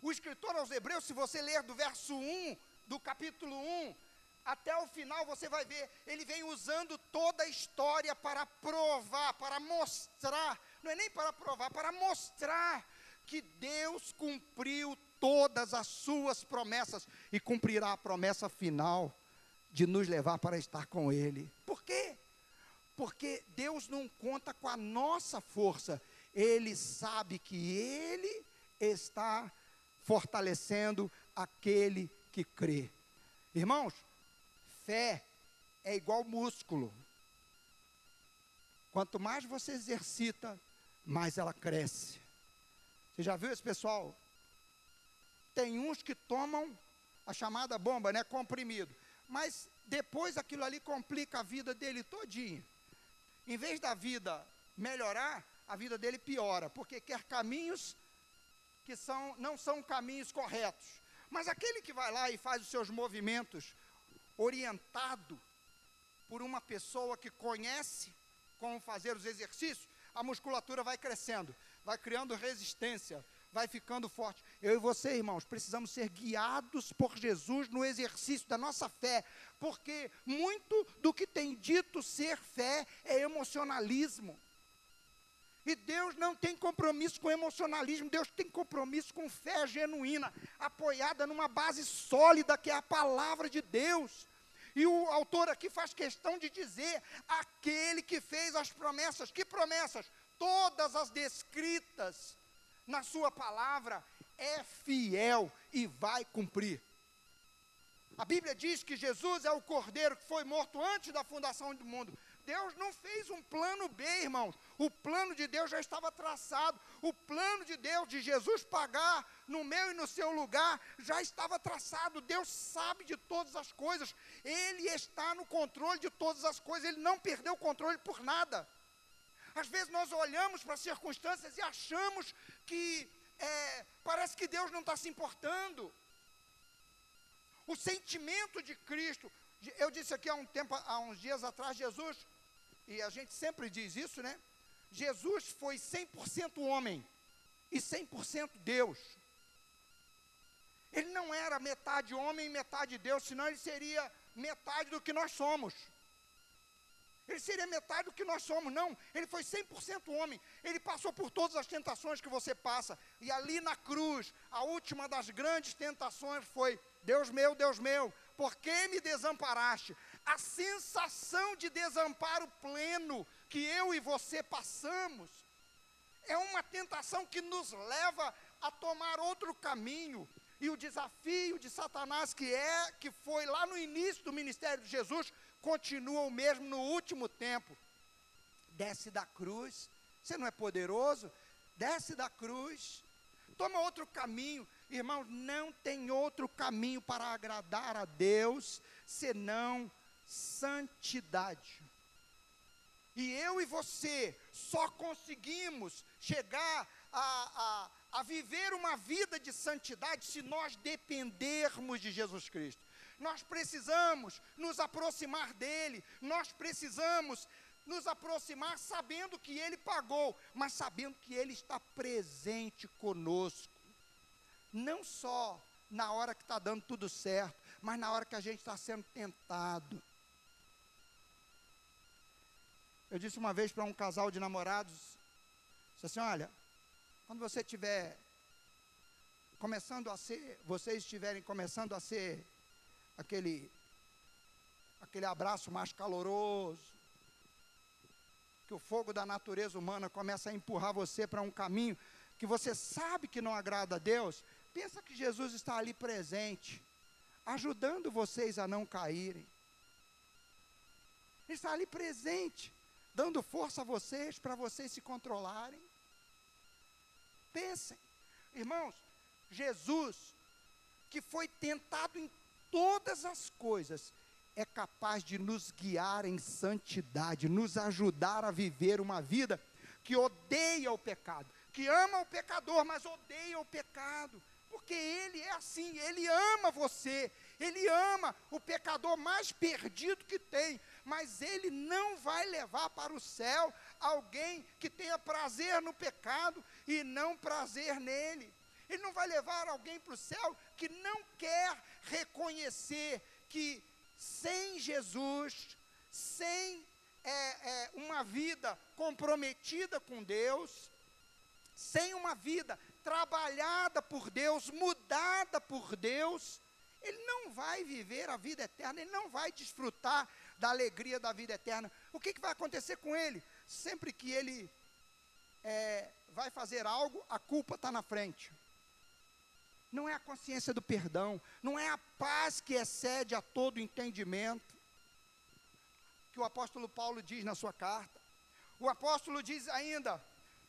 o escritor aos Hebreus, se você ler do verso 1 do capítulo 1 até o final, você vai ver, ele vem usando toda a história para provar, para mostrar, não é nem para provar, para mostrar que Deus cumpriu todas as suas promessas e cumprirá a promessa final de nos levar para estar com Ele. Por quê? Porque Deus não conta com a nossa força, Ele sabe que Ele está fortalecendo aquele que crê. Irmãos, fé é igual músculo. Quanto mais você exercita, mais ela cresce. Você já viu esse pessoal tem uns que tomam a chamada bomba, né, comprimido. Mas depois aquilo ali complica a vida dele todinho. Em vez da vida melhorar, a vida dele piora, porque quer caminhos que são, não são caminhos corretos. Mas aquele que vai lá e faz os seus movimentos orientado por uma pessoa que conhece como fazer os exercícios, a musculatura vai crescendo, vai criando resistência, vai ficando forte. Eu e você, irmãos, precisamos ser guiados por Jesus no exercício da nossa fé, porque muito do que tem dito ser fé é emocionalismo. E Deus não tem compromisso com emocionalismo, Deus tem compromisso com fé genuína, apoiada numa base sólida que é a palavra de Deus. E o autor aqui faz questão de dizer: aquele que fez as promessas, que promessas? Todas as descritas na Sua palavra, é fiel e vai cumprir. A Bíblia diz que Jesus é o cordeiro que foi morto antes da fundação do mundo. Deus não fez um plano B, irmãos. O plano de Deus já estava traçado. O plano de Deus, de Jesus pagar no meu e no seu lugar, já estava traçado. Deus sabe de todas as coisas. Ele está no controle de todas as coisas. Ele não perdeu o controle por nada. Às vezes nós olhamos para as circunstâncias e achamos que é, parece que Deus não está se importando. O sentimento de Cristo, eu disse aqui há um tempo, há uns dias atrás, Jesus, e a gente sempre diz isso, né? Jesus foi 100% homem e 100% Deus. Ele não era metade homem e metade Deus, senão ele seria metade do que nós somos. Ele seria metade do que nós somos, não. Ele foi 100% homem. Ele passou por todas as tentações que você passa. E ali na cruz, a última das grandes tentações foi: Deus meu, Deus meu, por que me desamparaste? A sensação de desamparo pleno que eu e você passamos é uma tentação que nos leva a tomar outro caminho. E o desafio de Satanás que é que foi lá no início do ministério de Jesus continua o mesmo no último tempo. Desce da cruz, você não é poderoso? Desce da cruz, toma outro caminho. Irmãos, não tem outro caminho para agradar a Deus senão santidade. E eu e você só conseguimos chegar a, a, a viver uma vida de santidade se nós dependermos de Jesus Cristo. Nós precisamos nos aproximar dele, nós precisamos nos aproximar sabendo que ele pagou, mas sabendo que ele está presente conosco. Não só na hora que está dando tudo certo, mas na hora que a gente está sendo tentado. Eu disse uma vez para um casal de namorados, disse assim, olha, quando você estiver começando a ser, vocês estiverem começando a ser aquele, aquele abraço mais caloroso, que o fogo da natureza humana começa a empurrar você para um caminho que você sabe que não agrada a Deus, pensa que Jesus está ali presente, ajudando vocês a não caírem. Ele está ali presente, dando força a vocês para vocês se controlarem. Pensem, irmãos, Jesus que foi tentado em todas as coisas, é capaz de nos guiar em santidade, nos ajudar a viver uma vida que odeia o pecado, que ama o pecador, mas odeia o pecado, porque ele é assim, ele ama você, ele ama o pecador mais perdido que tem, mas ele não vai levar para o céu alguém que tenha prazer no pecado e não prazer nele. Ele não vai levar alguém para o céu que não quer reconhecer que sem Jesus, sem é, é, uma vida comprometida com Deus, sem uma vida trabalhada por Deus, mudada por Deus, ele não vai viver a vida eterna, ele não vai desfrutar da alegria da vida eterna. O que, que vai acontecer com ele? Sempre que ele é, vai fazer algo, a culpa está na frente. Não é a consciência do perdão, não é a paz que excede a todo entendimento, que o apóstolo Paulo diz na sua carta. O apóstolo diz ainda: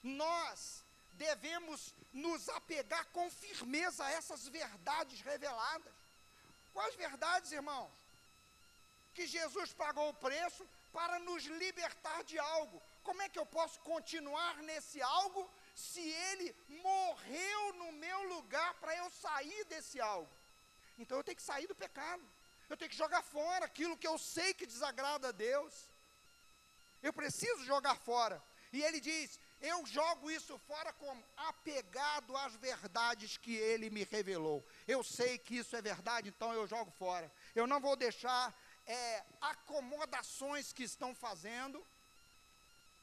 nós devemos nos apegar com firmeza a essas verdades reveladas. Quais verdades, irmãos? Que Jesus pagou o preço para nos libertar de algo. Como é que eu posso continuar nesse algo se ele morreu no meu lugar para eu sair desse algo? Então eu tenho que sair do pecado. Eu tenho que jogar fora aquilo que eu sei que desagrada a Deus. Eu preciso jogar fora. E ele diz: eu jogo isso fora como apegado às verdades que ele me revelou. Eu sei que isso é verdade, então eu jogo fora. Eu não vou deixar é, acomodações que estão fazendo.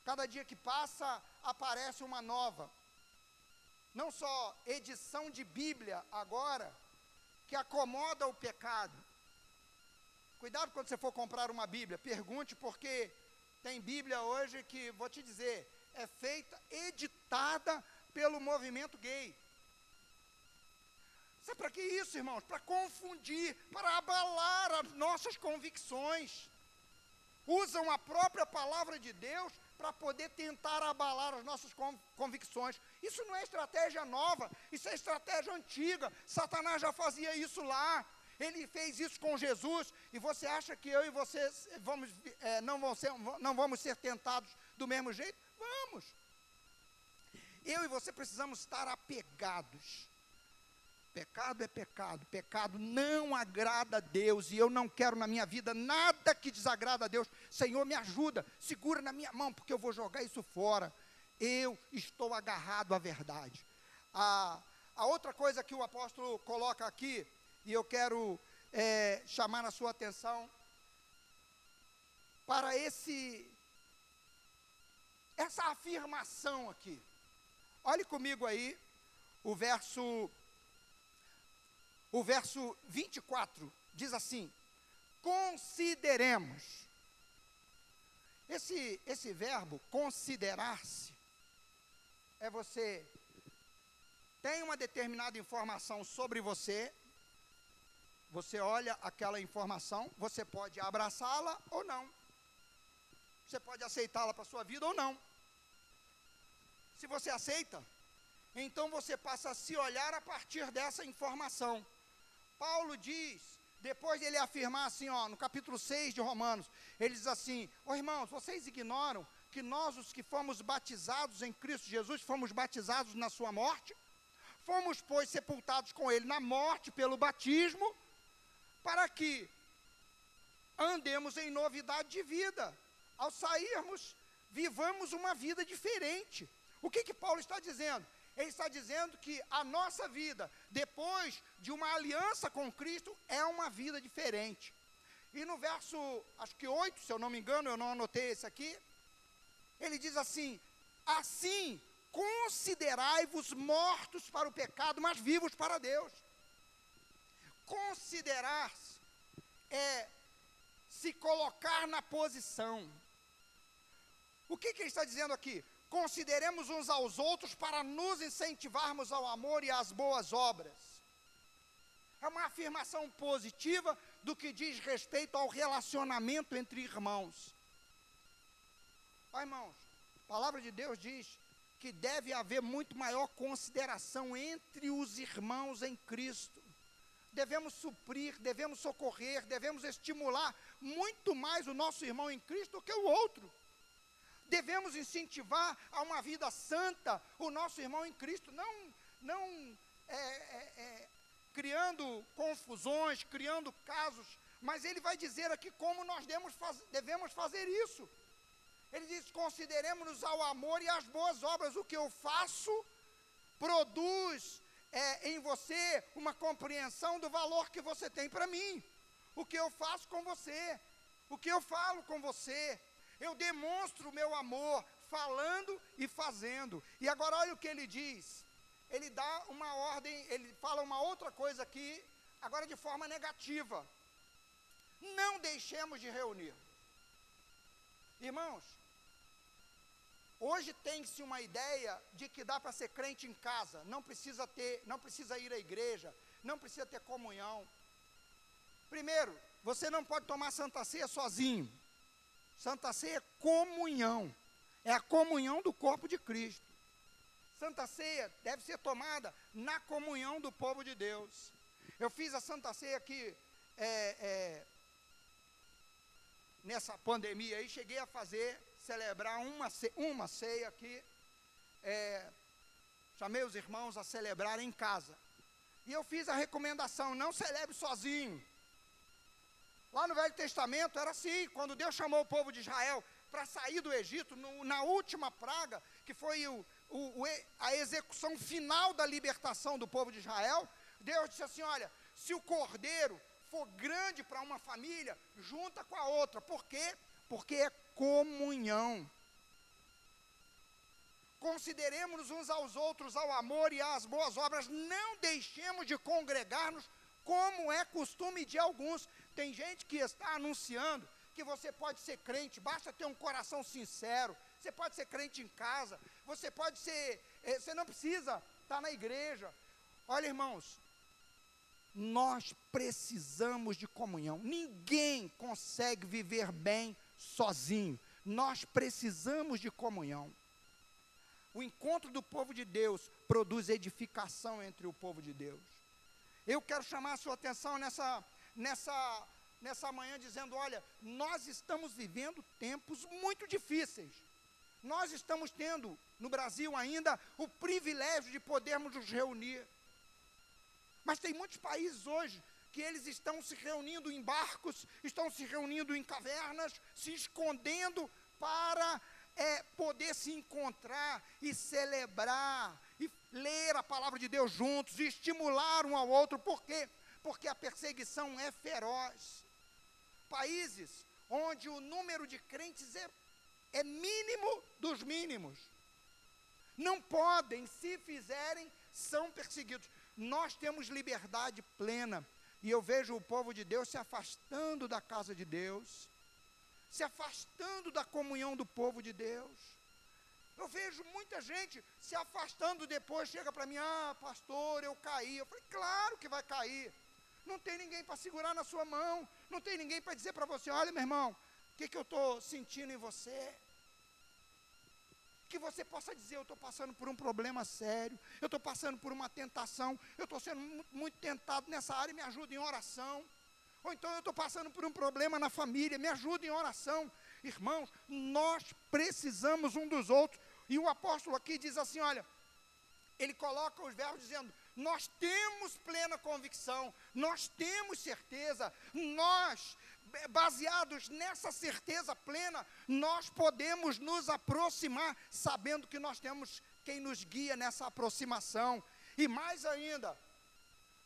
Cada dia que passa, aparece uma nova. Não só edição de Bíblia agora, que acomoda o pecado. Cuidado quando você for comprar uma Bíblia, pergunte porque tem Bíblia hoje que, vou te dizer, é feita, editada pelo movimento gay. Sabe para que isso, irmãos? Para confundir, para abalar as nossas convicções. Usam a própria palavra de Deus para poder tentar abalar as nossas convicções. Isso não é estratégia nova, isso é estratégia antiga. Satanás já fazia isso lá. Ele fez isso com Jesus, e você acha que eu e você vamos, é, não, ser, não vamos ser tentados do mesmo jeito? Vamos. Eu e você precisamos estar apegados. Pecado é pecado, pecado não agrada a Deus, e eu não quero na minha vida nada que desagrada a Deus. Senhor, me ajuda, segura na minha mão, porque eu vou jogar isso fora. Eu estou agarrado à verdade. A, a outra coisa que o apóstolo coloca aqui, e eu quero é, chamar a sua atenção, para esse essa afirmação aqui. Olhe comigo aí o verso o verso 24 diz assim: consideremos. Esse esse verbo considerar-se é você tem uma determinada informação sobre você, você olha aquela informação, você pode abraçá-la ou não. Você pode aceitá-la para a sua vida ou não. Se você aceita, então você passa a se olhar a partir dessa informação. Paulo diz, depois dele afirmar assim, ó, no capítulo 6 de Romanos, ele diz assim: Ó oh, irmãos, vocês ignoram que nós, os que fomos batizados em Cristo Jesus, fomos batizados na sua morte? Fomos, pois, sepultados com ele na morte pelo batismo, para que andemos em novidade de vida. Ao sairmos, vivamos uma vida diferente. O que que Paulo está dizendo? Ele está dizendo que a nossa vida, depois de uma aliança com Cristo, é uma vida diferente. E no verso, acho que 8, se eu não me engano, eu não anotei esse aqui, ele diz assim: Assim, considerai-vos mortos para o pecado, mas vivos para Deus. Considerar-se é se colocar na posição. O que, que ele está dizendo aqui? Consideremos uns aos outros para nos incentivarmos ao amor e às boas obras. É uma afirmação positiva do que diz respeito ao relacionamento entre irmãos. Ó, irmãos, a palavra de Deus diz que deve haver muito maior consideração entre os irmãos em Cristo devemos suprir, devemos socorrer, devemos estimular muito mais o nosso irmão em Cristo do que o outro. Devemos incentivar a uma vida santa o nosso irmão em Cristo, não, não é, é, é, criando confusões, criando casos, mas ele vai dizer aqui como nós faz, devemos fazer isso. Ele diz: consideremos-nos ao amor e às boas obras. O que eu faço produz é, em você uma compreensão do valor que você tem para mim. O que eu faço com você, o que eu falo com você. Eu demonstro o meu amor falando e fazendo. E agora olha o que ele diz. Ele dá uma ordem, ele fala uma outra coisa aqui, agora de forma negativa. Não deixemos de reunir. Irmãos, Hoje tem-se uma ideia de que dá para ser crente em casa, não precisa ter, não precisa ir à igreja, não precisa ter comunhão. Primeiro, você não pode tomar Santa Ceia sozinho. Santa Ceia é comunhão. É a comunhão do corpo de Cristo. Santa Ceia deve ser tomada na comunhão do povo de Deus. Eu fiz a Santa Ceia aqui é, é, nessa pandemia aí, cheguei a fazer celebrar uma, uma ceia aqui. É, chamei os irmãos a celebrar em casa. E eu fiz a recomendação: não celebre sozinho. Lá no Velho Testamento era assim: quando Deus chamou o povo de Israel para sair do Egito, no, na última praga, que foi o, o, a execução final da libertação do povo de Israel, Deus disse assim: olha, se o cordeiro for grande para uma família, junta com a outra. Por quê? Porque é comunhão. Consideremos uns aos outros ao amor e às boas obras, não deixemos de congregar-nos, como é costume de alguns. Tem gente que está anunciando que você pode ser crente, basta ter um coração sincero, você pode ser crente em casa, você pode ser, eh, você não precisa estar na igreja. Olha, irmãos, nós precisamos de comunhão. Ninguém consegue viver bem sozinho. Nós precisamos de comunhão. O encontro do povo de Deus produz edificação entre o povo de Deus. Eu quero chamar a sua atenção nessa, nessa, nessa manhã, dizendo: olha, nós estamos vivendo tempos muito difíceis. Nós estamos tendo no Brasil ainda o privilégio de podermos nos reunir. Mas tem muitos países hoje que eles estão se reunindo em barcos, estão se reunindo em cavernas, se escondendo para é, poder se encontrar e celebrar ler a palavra de Deus juntos, estimular um ao outro. Por quê? Porque a perseguição é feroz. Países onde o número de crentes é, é mínimo dos mínimos. Não podem, se fizerem, são perseguidos. Nós temos liberdade plena e eu vejo o povo de Deus se afastando da casa de Deus, se afastando da comunhão do povo de Deus. Eu vejo muita gente se afastando depois, chega para mim, ah, pastor, eu caí. Eu falei, claro que vai cair. Não tem ninguém para segurar na sua mão, não tem ninguém para dizer para você, olha, meu irmão, o que, que eu estou sentindo em você? que você possa dizer: Eu estou passando por um problema sério, eu estou passando por uma tentação, eu estou sendo muito tentado nessa área, me ajuda em oração. Ou então eu estou passando por um problema na família, me ajuda em oração. Irmãos, nós precisamos um dos outros. E o apóstolo aqui diz assim: olha, ele coloca os verbos dizendo: nós temos plena convicção, nós temos certeza, nós baseados nessa certeza plena, nós podemos nos aproximar, sabendo que nós temos quem nos guia nessa aproximação. E mais ainda,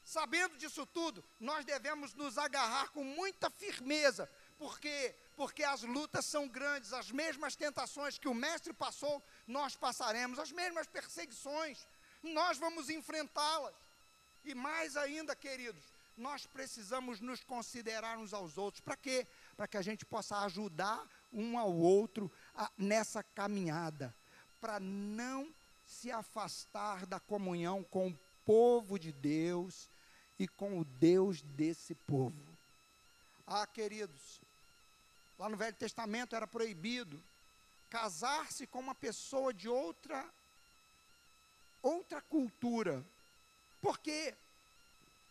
sabendo disso tudo, nós devemos nos agarrar com muita firmeza, porque porque as lutas são grandes, as mesmas tentações que o mestre passou, nós passaremos, as mesmas perseguições, nós vamos enfrentá-las. E mais ainda, queridos, nós precisamos nos considerar uns aos outros. Para quê? Para que a gente possa ajudar um ao outro a, nessa caminhada. Para não se afastar da comunhão com o povo de Deus e com o Deus desse povo. Ah, queridos, lá no Velho Testamento era proibido casar-se com uma pessoa de outra outra cultura. Por quê?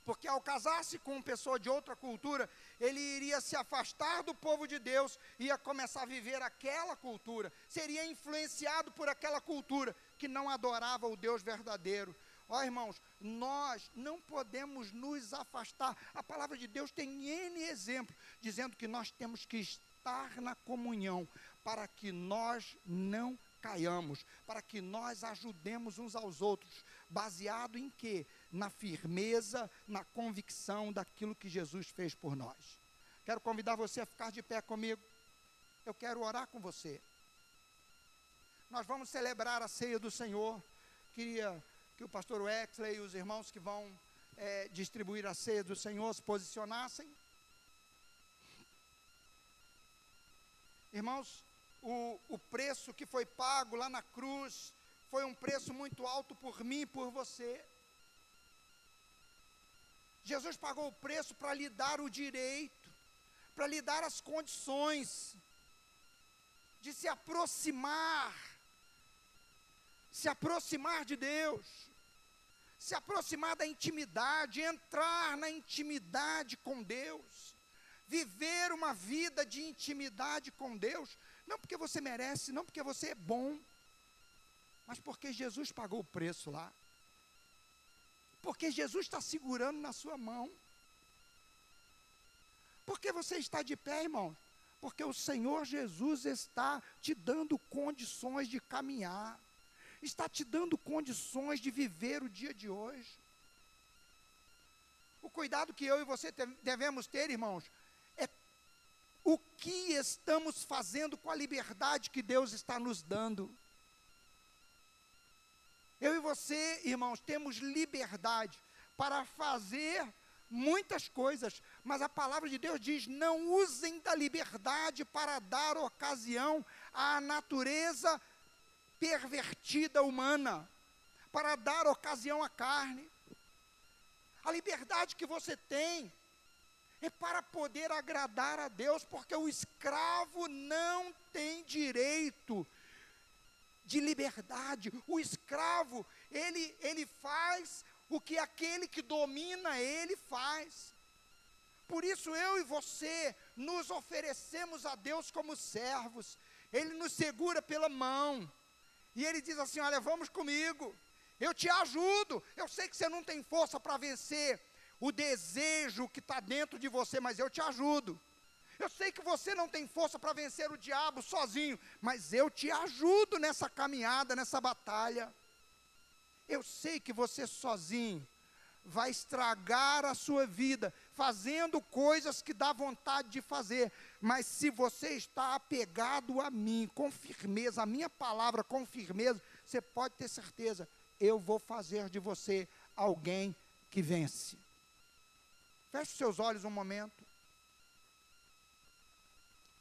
porque ao casar-se com uma pessoa de outra cultura, ele iria se afastar do povo de Deus, ia começar a viver aquela cultura, seria influenciado por aquela cultura que não adorava o Deus verdadeiro. Ó irmãos, nós não podemos nos afastar. A palavra de Deus tem N exemplos, dizendo que nós temos que estar na comunhão para que nós não caiamos, para que nós ajudemos uns aos outros, baseado em quê? Na firmeza, na convicção daquilo que Jesus fez por nós. Quero convidar você a ficar de pé comigo. Eu quero orar com você. Nós vamos celebrar a ceia do Senhor. Queria que o pastor Wexley e os irmãos que vão é, distribuir a ceia do Senhor se posicionassem. Irmãos, o, o preço que foi pago lá na cruz foi um preço muito alto por mim e por você. Jesus pagou o preço para lhe dar o direito, para lhe dar as condições de se aproximar, se aproximar de Deus, se aproximar da intimidade, entrar na intimidade com Deus, viver uma vida de intimidade com Deus, não porque você merece, não porque você é bom, mas porque Jesus pagou o preço lá. Porque Jesus está segurando na sua mão. Porque você está de pé, irmão? Porque o Senhor Jesus está te dando condições de caminhar, está te dando condições de viver o dia de hoje. O cuidado que eu e você devemos ter, irmãos, o que estamos fazendo com a liberdade que Deus está nos dando. Eu e você, irmãos, temos liberdade para fazer muitas coisas, mas a palavra de Deus diz: não usem da liberdade para dar ocasião à natureza pervertida humana, para dar ocasião à carne. A liberdade que você tem é para poder agradar a Deus, porque o escravo não tem direito de liberdade. O escravo, ele, ele faz o que aquele que domina ele faz. Por isso eu e você nos oferecemos a Deus como servos. Ele nos segura pela mão. E ele diz assim: "Olha, vamos comigo. Eu te ajudo. Eu sei que você não tem força para vencer o desejo que está dentro de você, mas eu te ajudo. Eu sei que você não tem força para vencer o diabo sozinho, mas eu te ajudo nessa caminhada, nessa batalha. Eu sei que você sozinho vai estragar a sua vida fazendo coisas que dá vontade de fazer, mas se você está apegado a mim com firmeza, a minha palavra com firmeza, você pode ter certeza, eu vou fazer de você alguém que vence. Feche seus olhos um momento.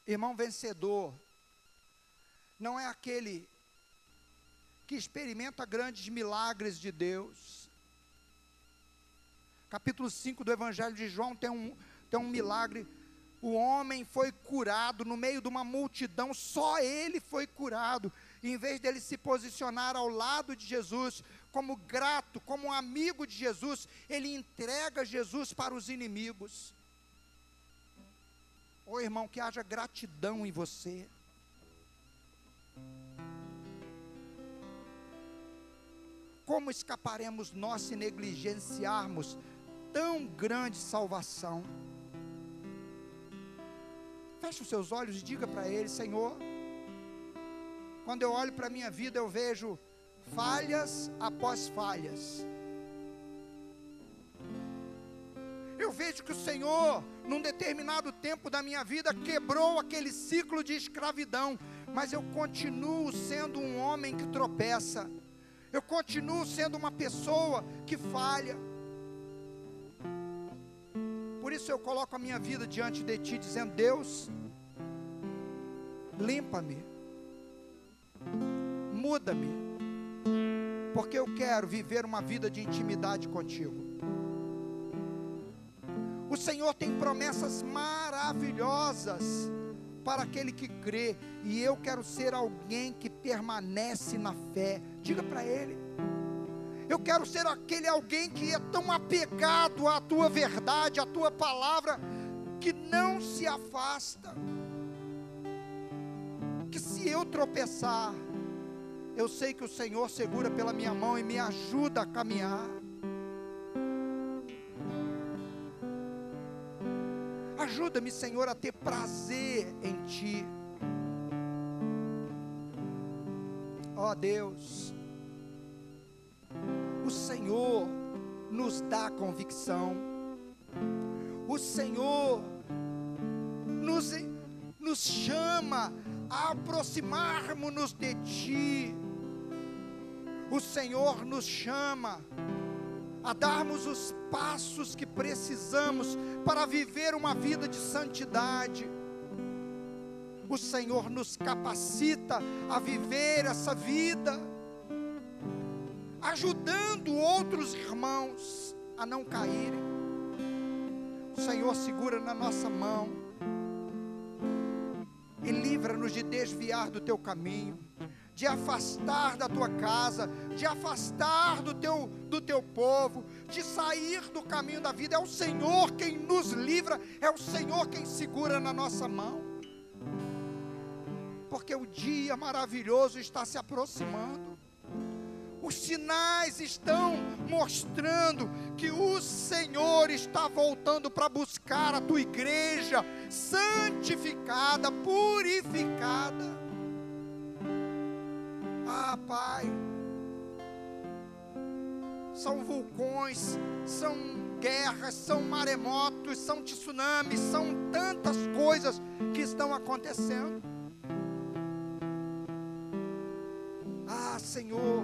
Irmão vencedor, não é aquele que experimenta grandes milagres de Deus. Capítulo 5 do Evangelho de João tem um, tem um milagre. O homem foi curado no meio de uma multidão, só ele foi curado. Em vez dele se posicionar ao lado de Jesus, como grato, como amigo de Jesus, ele entrega Jesus para os inimigos. Ô oh, irmão, que haja gratidão em você. Como escaparemos nós se negligenciarmos tão grande salvação? Feche os seus olhos e diga para Ele: Senhor, quando eu olho para a minha vida, eu vejo falhas após falhas. Eu vejo que o Senhor, num determinado tempo da minha vida, quebrou aquele ciclo de escravidão, mas eu continuo sendo um homem que tropeça, eu continuo sendo uma pessoa que falha. Por isso eu coloco a minha vida diante de Ti, dizendo: Deus, limpa-me, muda-me porque eu quero viver uma vida de intimidade contigo. O Senhor tem promessas maravilhosas para aquele que crê, e eu quero ser alguém que permanece na fé. Diga para Ele. Eu quero ser aquele alguém que é tão apegado à tua verdade, à tua palavra, que não se afasta. Que se eu tropeçar, eu sei que o Senhor segura pela minha mão e me ajuda a caminhar. Ajuda-me, Senhor, a ter prazer em Ti. Ó oh, Deus, o Senhor nos dá convicção, o Senhor nos, nos chama a aproximarmos-nos de Ti, o Senhor nos chama a darmos os passos que precisamos para viver uma vida de santidade. O Senhor nos capacita a viver essa vida, ajudando outros irmãos a não caírem. O Senhor segura na nossa mão e livra-nos de desviar do teu caminho de afastar da tua casa, de afastar do teu, do teu povo, de sair do caminho da vida. É o Senhor quem nos livra, é o Senhor quem segura na nossa mão. Porque o dia maravilhoso está se aproximando. Os sinais estão mostrando que o Senhor está voltando para buscar a tua igreja santificada, purificada. Ah, Pai, são vulcões, são guerras, são maremotos, são tsunamis, são tantas coisas que estão acontecendo. Ah, Senhor,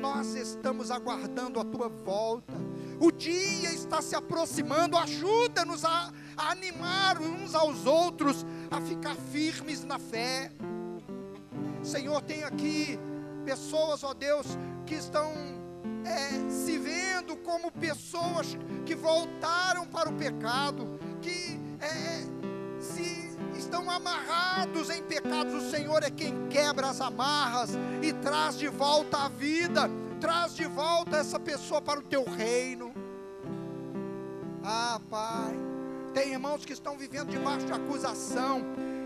nós estamos aguardando a tua volta. O dia está se aproximando. Ajuda-nos a, animar uns aos outros, a ficar firmes na fé. Senhor, tem aqui pessoas, ó Deus, que estão é, se vendo como pessoas que voltaram para o pecado, que é, se estão amarrados em pecados. O Senhor é quem quebra as amarras e traz de volta a vida, traz de volta essa pessoa para o teu reino. Ah, Pai, tem irmãos que estão vivendo debaixo de acusação.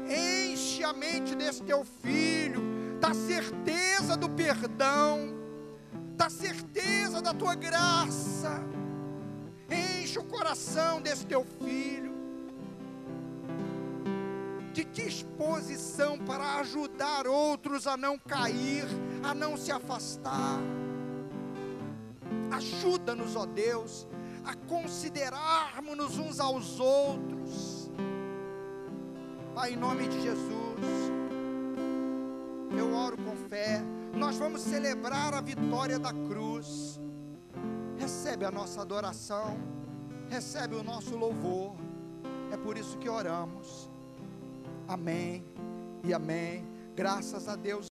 Enche a mente desse teu filho da certeza do perdão, da certeza da tua graça. Enche o coração desse teu filho de disposição para ajudar outros a não cair, a não se afastar. Ajuda-nos, ó Deus, a considerarmos uns aos outros. Pai, em nome de Jesus eu oro com fé. Nós vamos celebrar a vitória da cruz. Recebe a nossa adoração, recebe o nosso louvor. É por isso que oramos. Amém e amém. Graças a Deus.